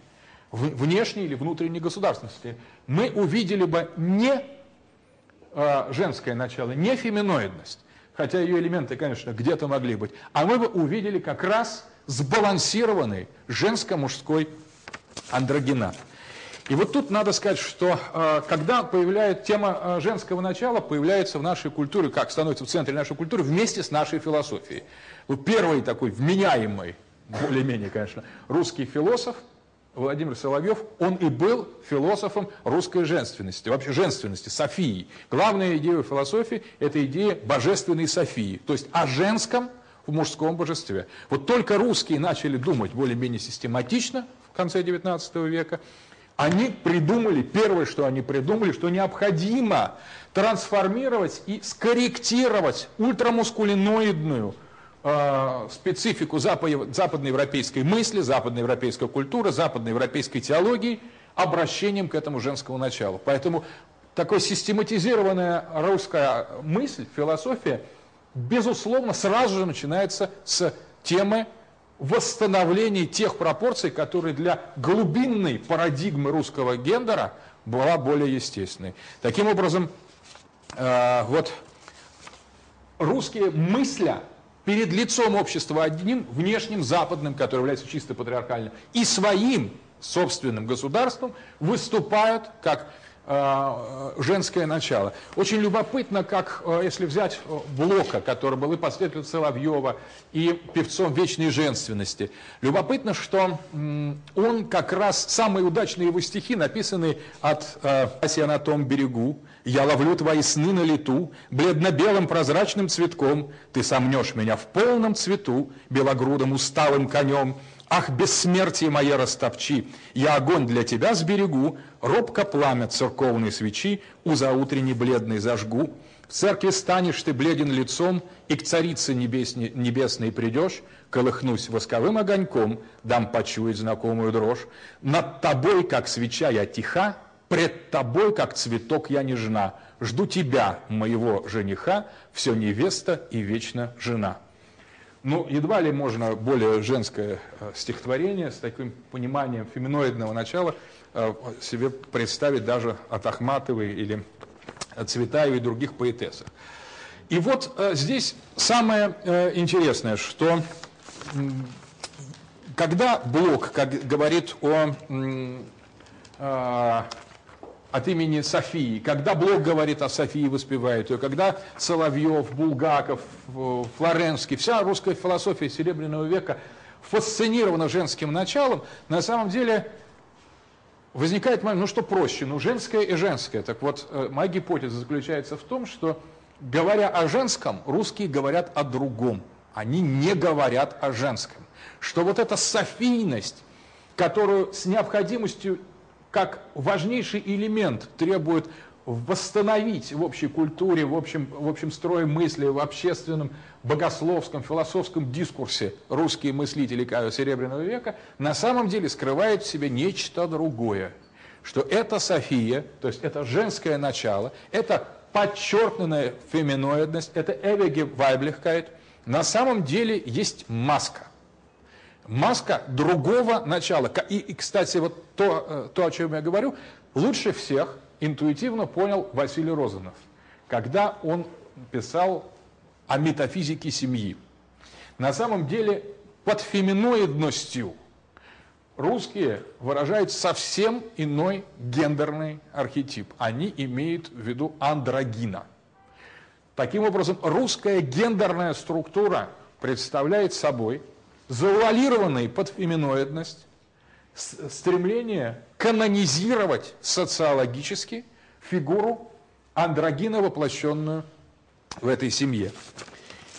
внешней или внутренней государственности, мы увидели бы не э, женское начало, не феминоидность, хотя ее элементы, конечно, где-то могли быть, а мы бы увидели как раз сбалансированный женско-мужской андрогенат. И вот тут надо сказать, что э, когда появляется тема э, женского начала, появляется в нашей культуре, как становится в центре нашей культуры, вместе с нашей философией. Вот первый такой вменяемый, более-менее, конечно, русский философ Владимир Соловьев, он и был философом русской женственности, вообще женственности, Софии. Главная идея философии – это идея божественной Софии, то есть о женском в мужском божестве. Вот только русские начали думать более-менее систематично в конце XIX века, они придумали, первое, что они придумали, что необходимо трансформировать и скорректировать ультрамускулиноидную э, специфику западноевропейской мысли, западноевропейской культуры, западноевропейской теологии обращением к этому женскому началу. Поэтому такая систематизированная русская мысль, философия, безусловно, сразу же начинается с темы восстановлении тех пропорций, которые для глубинной парадигмы русского гендера была более естественной. Таким образом, э, вот русские мысля перед лицом общества одним внешним западным, который является чисто патриархальным, и своим собственным государством выступают как женское начало. Очень любопытно, как, э, если взять э, Блока, который был и последователем Соловьева, и певцом вечной женственности, любопытно, что он как раз, самые удачные его стихи, написанные от «Аси на том берегу», «Я ловлю твои сны на лету, бледно-белым прозрачным цветком, ты сомнешь меня в полном цвету, белогрудым усталым конем, Ах, бессмертие мое растопчи, я огонь для тебя сберегу, робко пламя церковной свечи у заутренней бледной зажгу. В церкви станешь ты бледен лицом, и к царице небесне, небесной придешь, колыхнусь восковым огоньком, дам почуять знакомую дрожь. Над тобой, как свеча, я тиха, пред тобой, как цветок, я нежна. Жду тебя, моего жениха, все невеста и вечно жена. Ну, едва ли можно более женское э, стихотворение с таким пониманием феминоидного начала э, себе представить даже от Ахматовой или Цветаевой и других поэтессов. И вот э, здесь самое интересное, что когда Блок как говорит о от имени Софии. Когда Блок говорит о Софии, воспевает ее, когда Соловьев, Булгаков, Флоренский, вся русская философия Серебряного века фасцинирована женским началом, на самом деле возникает момент, ну что проще, ну женское и женское. Так вот, э, моя гипотеза заключается в том, что говоря о женском, русские говорят о другом. Они не говорят о женском. Что вот эта софийность, которую с необходимостью как важнейший элемент требует восстановить в общей культуре, в общем, в общем строе мысли, в общественном, богословском, философском дискурсе русские мыслители Серебряного века, на самом деле скрывают в себе нечто другое. Что это София, то есть это женское начало, это подчеркнутая феминоидность, это Эвеге Вайблихкайт, на самом деле есть маска маска другого начала. И, и кстати, вот то, э, то, о чем я говорю, лучше всех интуитивно понял Василий Розанов, когда он писал о метафизике семьи. На самом деле под феминоидностью русские выражают совсем иной гендерный архетип. Они имеют в виду андрогина. Таким образом, русская гендерная структура представляет собой – завуалированный под феминоидность, стремление канонизировать социологически фигуру андрогина, воплощенную в этой семье.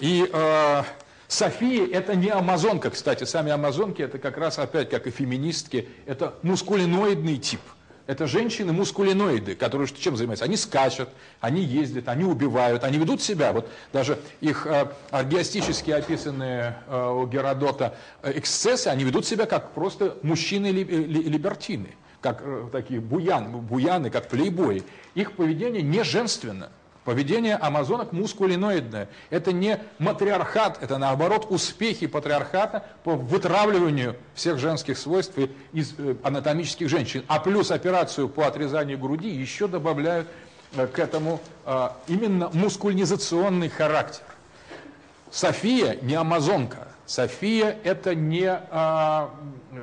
И э, София – это не амазонка, кстати, сами амазонки – это как раз опять, как и феминистки, это мускулиноидный тип – это женщины мускулиноиды, которые чем занимаются? Они скачут, они ездят, они убивают, они ведут себя, вот даже их э, аргиастически описанные э, у Геродота э, эксцессы, они ведут себя как просто мужчины-либертины, как э, такие буян, буяны, как плейбои. Их поведение не женственно. Поведение амазонок мускулиноидное. Это не матриархат, это наоборот успехи патриархата по вытравливанию всех женских свойств из э, анатомических женщин. А плюс операцию по отрезанию груди еще добавляют э, к этому а, именно мускульнизационный характер. София не амазонка. София это не, а,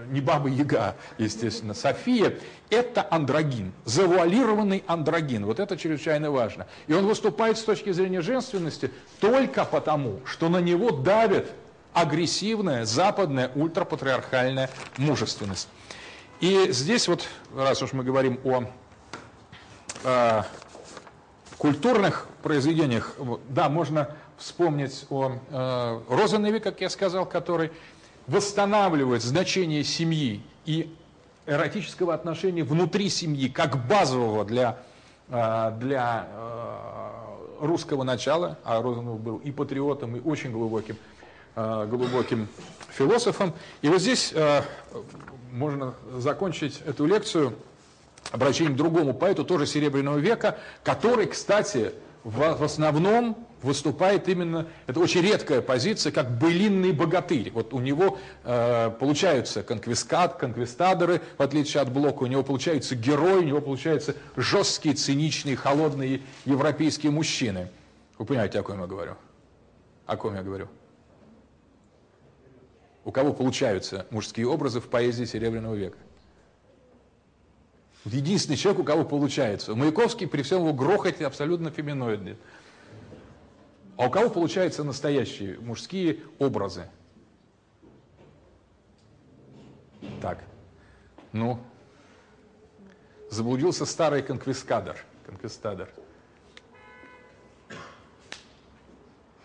не Баба Яга, естественно. София это андрогин, завуалированный андрогин. Вот это чрезвычайно важно. И он выступает с точки зрения женственности только потому, что на него давит агрессивная западная ультрапатриархальная мужественность. И здесь вот, раз уж мы говорим о, о культурных произведениях, да, можно вспомнить о э, Розеневе, как я сказал, который восстанавливает значение семьи и эротического отношения внутри семьи, как базового для, э, для э, русского начала, а Розенов был и патриотом, и очень глубоким, э, глубоким философом. И вот здесь можно закончить эту лекцию обращением к другому поэту, тоже Серебряного века, который, кстати, в, основном выступает именно, это очень редкая позиция, как былинный богатырь. Вот у него э, получаются конквискат, конквистадоры, в отличие от Блока, у него получаются герои, у него получаются жесткие, циничные, холодные европейские мужчины. Вы понимаете, о ком я говорю? О ком я говорю? У кого получаются мужские образы в поэзии Серебряного века? Единственный человек, у кого получается. Маяковский при всем его грохоте абсолютно феминоидный. А у кого получаются настоящие мужские образы? Так, ну, заблудился старый конквискадор. Конквистадор.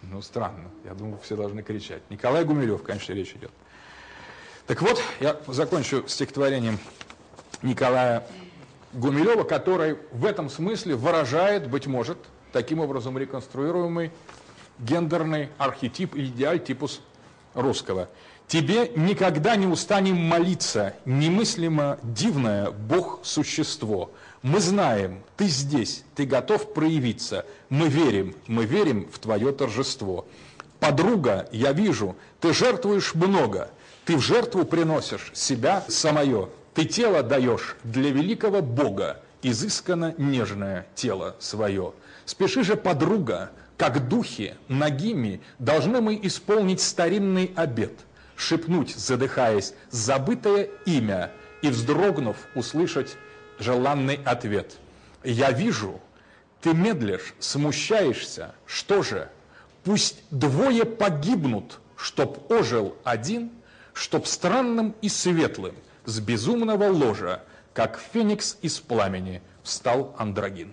Ну, странно. Я думаю, все должны кричать. Николай Гумилев, конечно, речь идет. Так вот, я закончу стихотворением Николая Гумилева, который в этом смысле выражает, быть может, таким образом реконструируемый гендерный архетип или идеаль типус русского. Тебе никогда не устанем молиться, немыслимо дивное Бог-существо. Мы знаем, ты здесь, ты готов проявиться. Мы верим, мы верим в твое торжество. Подруга, я вижу, ты жертвуешь много, ты в жертву приносишь себя самое. Ты тело даешь для великого Бога, изысканно нежное тело свое. Спеши же, подруга, как духи, ногими, должны мы исполнить старинный обет, шепнуть, задыхаясь, забытое имя и, вздрогнув, услышать желанный ответ. «Я вижу, ты медлишь, смущаешься, что же? Пусть двое погибнут, чтоб ожил один, чтоб странным и светлым с безумного ложа, как феникс из пламени, встал Андрогин».